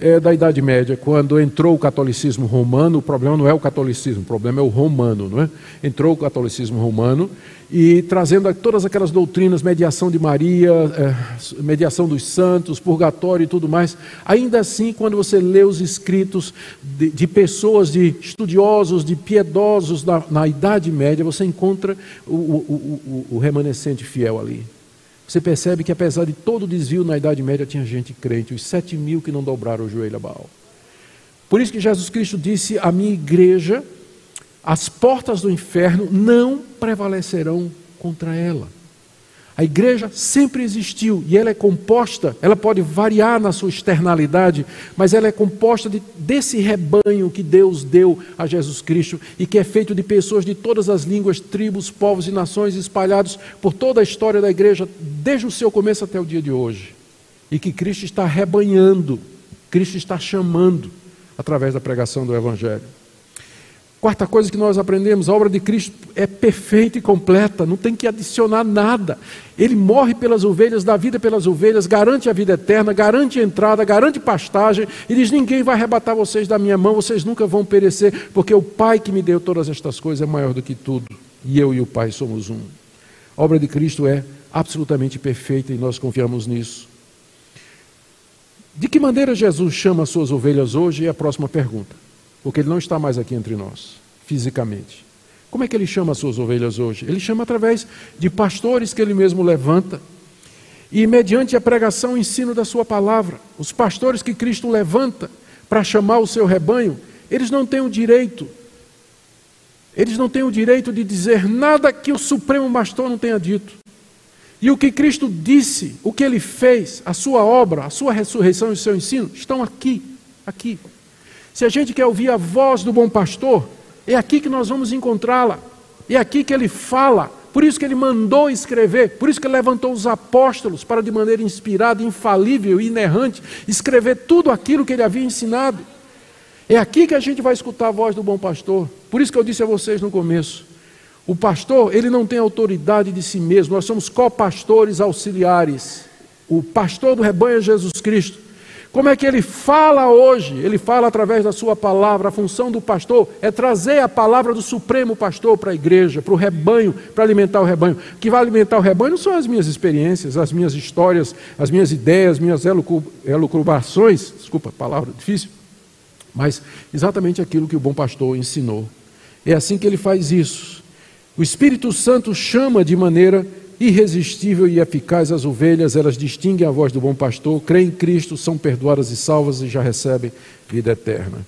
é, da Idade Média, quando entrou o catolicismo romano, o problema não é o catolicismo, o problema é o romano, não é? Entrou o catolicismo romano e trazendo todas aquelas doutrinas, mediação de Maria, é, mediação dos santos, purgatório e tudo mais. Ainda assim, quando você lê os escritos de, de pessoas, de estudiosos, de piedosos na, na Idade Média, você encontra o, o, o, o remanescente fiel ali. Você percebe que apesar de todo o desvio na Idade Média, tinha gente crente, os sete mil que não dobraram o joelho a Baal. Por isso que Jesus Cristo disse: A minha igreja as portas do inferno não prevalecerão contra ela. A igreja sempre existiu e ela é composta, ela pode variar na sua externalidade, mas ela é composta de, desse rebanho que Deus deu a Jesus Cristo e que é feito de pessoas de todas as línguas, tribos, povos e nações espalhados por toda a história da igreja, desde o seu começo até o dia de hoje. E que Cristo está rebanhando, Cristo está chamando através da pregação do Evangelho. Quarta coisa que nós aprendemos: a obra de Cristo é perfeita e completa, não tem que adicionar nada. Ele morre pelas ovelhas, dá vida pelas ovelhas, garante a vida eterna, garante a entrada, garante pastagem, e diz: Ninguém vai arrebatar vocês da minha mão, vocês nunca vão perecer, porque o Pai que me deu todas estas coisas é maior do que tudo, e eu e o Pai somos um. A obra de Cristo é absolutamente perfeita e nós confiamos nisso. De que maneira Jesus chama as suas ovelhas hoje? É a próxima pergunta porque ele não está mais aqui entre nós, fisicamente. Como é que ele chama as suas ovelhas hoje? Ele chama através de pastores que ele mesmo levanta. E mediante a pregação e ensino da sua palavra, os pastores que Cristo levanta para chamar o seu rebanho, eles não têm o direito, eles não têm o direito de dizer nada que o Supremo Pastor não tenha dito. E o que Cristo disse, o que ele fez, a sua obra, a sua ressurreição e o seu ensino, estão aqui, aqui. Se a gente quer ouvir a voz do bom pastor, é aqui que nós vamos encontrá-la. É aqui que ele fala por isso que ele mandou escrever, por isso que ele levantou os apóstolos para, de maneira inspirada, infalível e inerrante, escrever tudo aquilo que ele havia ensinado. É aqui que a gente vai escutar a voz do bom pastor. Por isso que eu disse a vocês no começo: o pastor, ele não tem autoridade de si mesmo, nós somos copastores auxiliares. O pastor do rebanho é Jesus Cristo. Como é que ele fala hoje? Ele fala através da sua palavra. A função do pastor é trazer a palavra do Supremo Pastor para a igreja, para o rebanho, para alimentar o rebanho. O que vai alimentar o rebanho não são as minhas experiências, as minhas histórias, as minhas ideias, minhas elucubrações, desculpa, palavra difícil, mas exatamente aquilo que o bom pastor ensinou. É assim que ele faz isso. O Espírito Santo chama de maneira irresistível e eficaz as ovelhas, elas distinguem a voz do bom pastor, creem em Cristo, são perdoadas e salvas e já recebem vida eterna.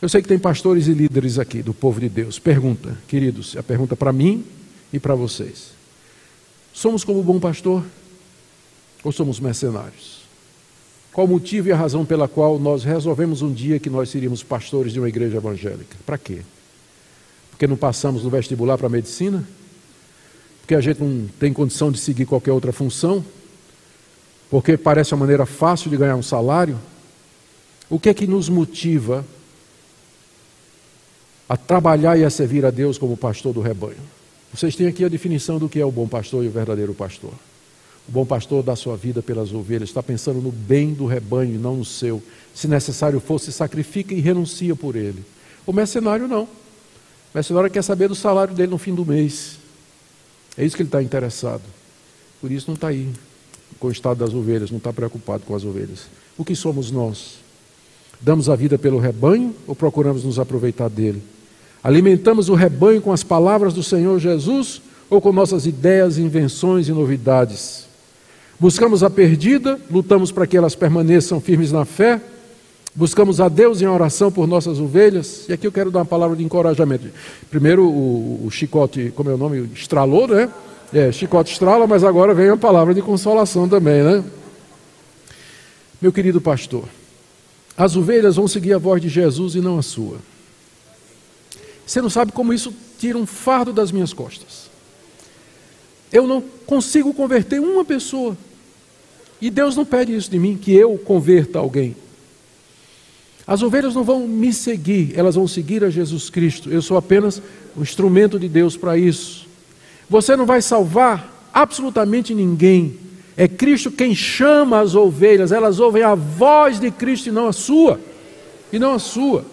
Eu sei que tem pastores e líderes aqui do povo de Deus. Pergunta, queridos, a pergunta para mim e para vocês. Somos como o bom pastor ou somos mercenários? Qual o motivo e a razão pela qual nós resolvemos um dia que nós seríamos pastores de uma igreja evangélica? Para quê? Porque não passamos no vestibular para a medicina? Porque a gente não tem condição de seguir qualquer outra função, porque parece uma maneira fácil de ganhar um salário. O que é que nos motiva a trabalhar e a servir a Deus como pastor do rebanho? Vocês têm aqui a definição do que é o bom pastor e o verdadeiro pastor. O bom pastor dá sua vida pelas ovelhas, está pensando no bem do rebanho e não no seu. Se necessário for, se sacrifica e renuncia por ele. O mercenário não. O mercenário quer saber do salário dele no fim do mês. É isso que ele está interessado. Por isso não está aí com o estado das ovelhas, não está preocupado com as ovelhas. O que somos nós? Damos a vida pelo rebanho ou procuramos nos aproveitar dele? Alimentamos o rebanho com as palavras do Senhor Jesus ou com nossas ideias, invenções e novidades? Buscamos a perdida, lutamos para que elas permaneçam firmes na fé Buscamos a Deus em oração por nossas ovelhas. E aqui eu quero dar uma palavra de encorajamento. Primeiro, o, o chicote, como é o nome? Estralou, né? É, chicote estrala, mas agora vem a palavra de consolação também, né? Meu querido pastor, as ovelhas vão seguir a voz de Jesus e não a sua. Você não sabe como isso tira um fardo das minhas costas. Eu não consigo converter uma pessoa. E Deus não pede isso de mim, que eu converta alguém. As ovelhas não vão me seguir, elas vão seguir a Jesus Cristo. Eu sou apenas o instrumento de Deus para isso. Você não vai salvar absolutamente ninguém. É Cristo quem chama as ovelhas, elas ouvem a voz de Cristo e não a sua. E não a sua.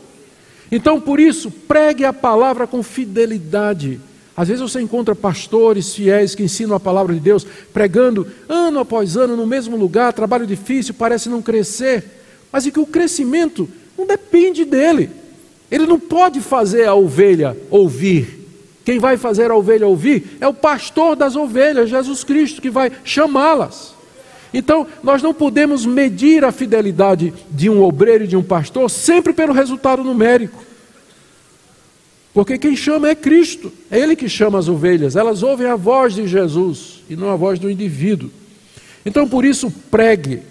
Então, por isso, pregue a palavra com fidelidade. Às vezes você encontra pastores fiéis que ensinam a palavra de Deus, pregando ano após ano no mesmo lugar, trabalho difícil, parece não crescer, mas é que o crescimento não depende dele. Ele não pode fazer a ovelha ouvir. Quem vai fazer a ovelha ouvir é o pastor das ovelhas, Jesus Cristo, que vai chamá-las. Então, nós não podemos medir a fidelidade de um obreiro e de um pastor sempre pelo resultado numérico. Porque quem chama é Cristo, é Ele que chama as ovelhas, elas ouvem a voz de Jesus e não a voz do indivíduo. Então, por isso, pregue,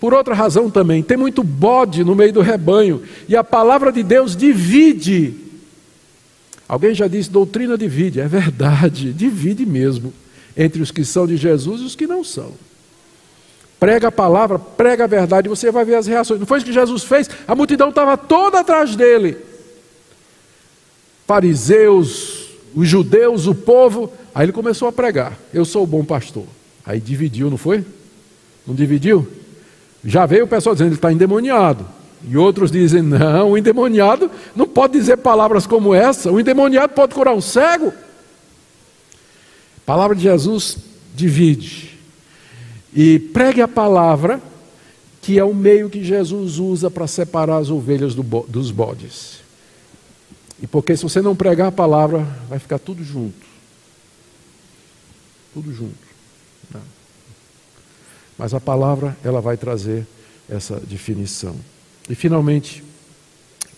por outra razão também, tem muito bode no meio do rebanho e a palavra de Deus divide. Alguém já disse, doutrina divide, é verdade, <laughs> divide mesmo entre os que são de Jesus e os que não são. Prega a palavra, prega a verdade, você vai ver as reações. Não foi isso que Jesus fez? A multidão estava toda atrás dele. Fariseus, os judeus, o povo. Aí ele começou a pregar: Eu sou o bom pastor. Aí dividiu, não foi? Não dividiu? Já veio o pessoal dizendo ele está endemoniado. E outros dizem: não, o endemoniado não pode dizer palavras como essa. O endemoniado pode curar um cego. A palavra de Jesus divide. E pregue a palavra, que é o meio que Jesus usa para separar as ovelhas do dos bodes. E porque se você não pregar a palavra, vai ficar tudo junto. Tudo junto. Mas a palavra, ela vai trazer essa definição. E finalmente,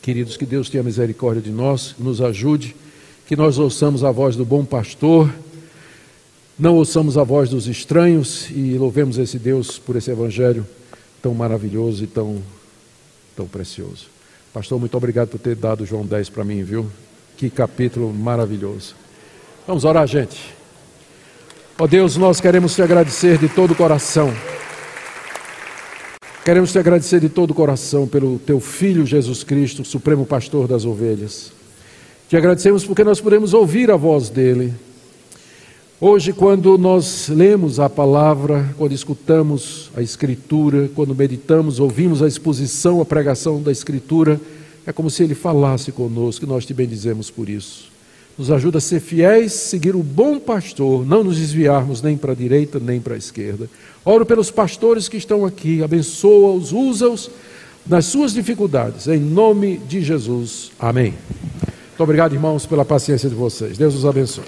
queridos, que Deus tenha misericórdia de nós, nos ajude, que nós ouçamos a voz do bom pastor, não ouçamos a voz dos estranhos e louvemos esse Deus por esse evangelho tão maravilhoso e tão, tão precioso. Pastor, muito obrigado por ter dado João 10 para mim, viu? Que capítulo maravilhoso. Vamos orar, gente. Ó oh Deus, nós queremos te agradecer de todo o coração. Queremos te agradecer de todo o coração pelo teu filho Jesus Cristo, supremo pastor das ovelhas. Te agradecemos porque nós podemos ouvir a voz dele. Hoje, quando nós lemos a palavra, quando escutamos a Escritura, quando meditamos, ouvimos a exposição, a pregação da Escritura, é como se ele falasse conosco e nós te bendizemos por isso. Nos ajuda a ser fiéis, seguir o bom pastor, não nos desviarmos nem para a direita nem para a esquerda. Oro pelos pastores que estão aqui, abençoa-os, usa-os nas suas dificuldades, em nome de Jesus. Amém. Muito obrigado, irmãos, pela paciência de vocês. Deus os abençoe.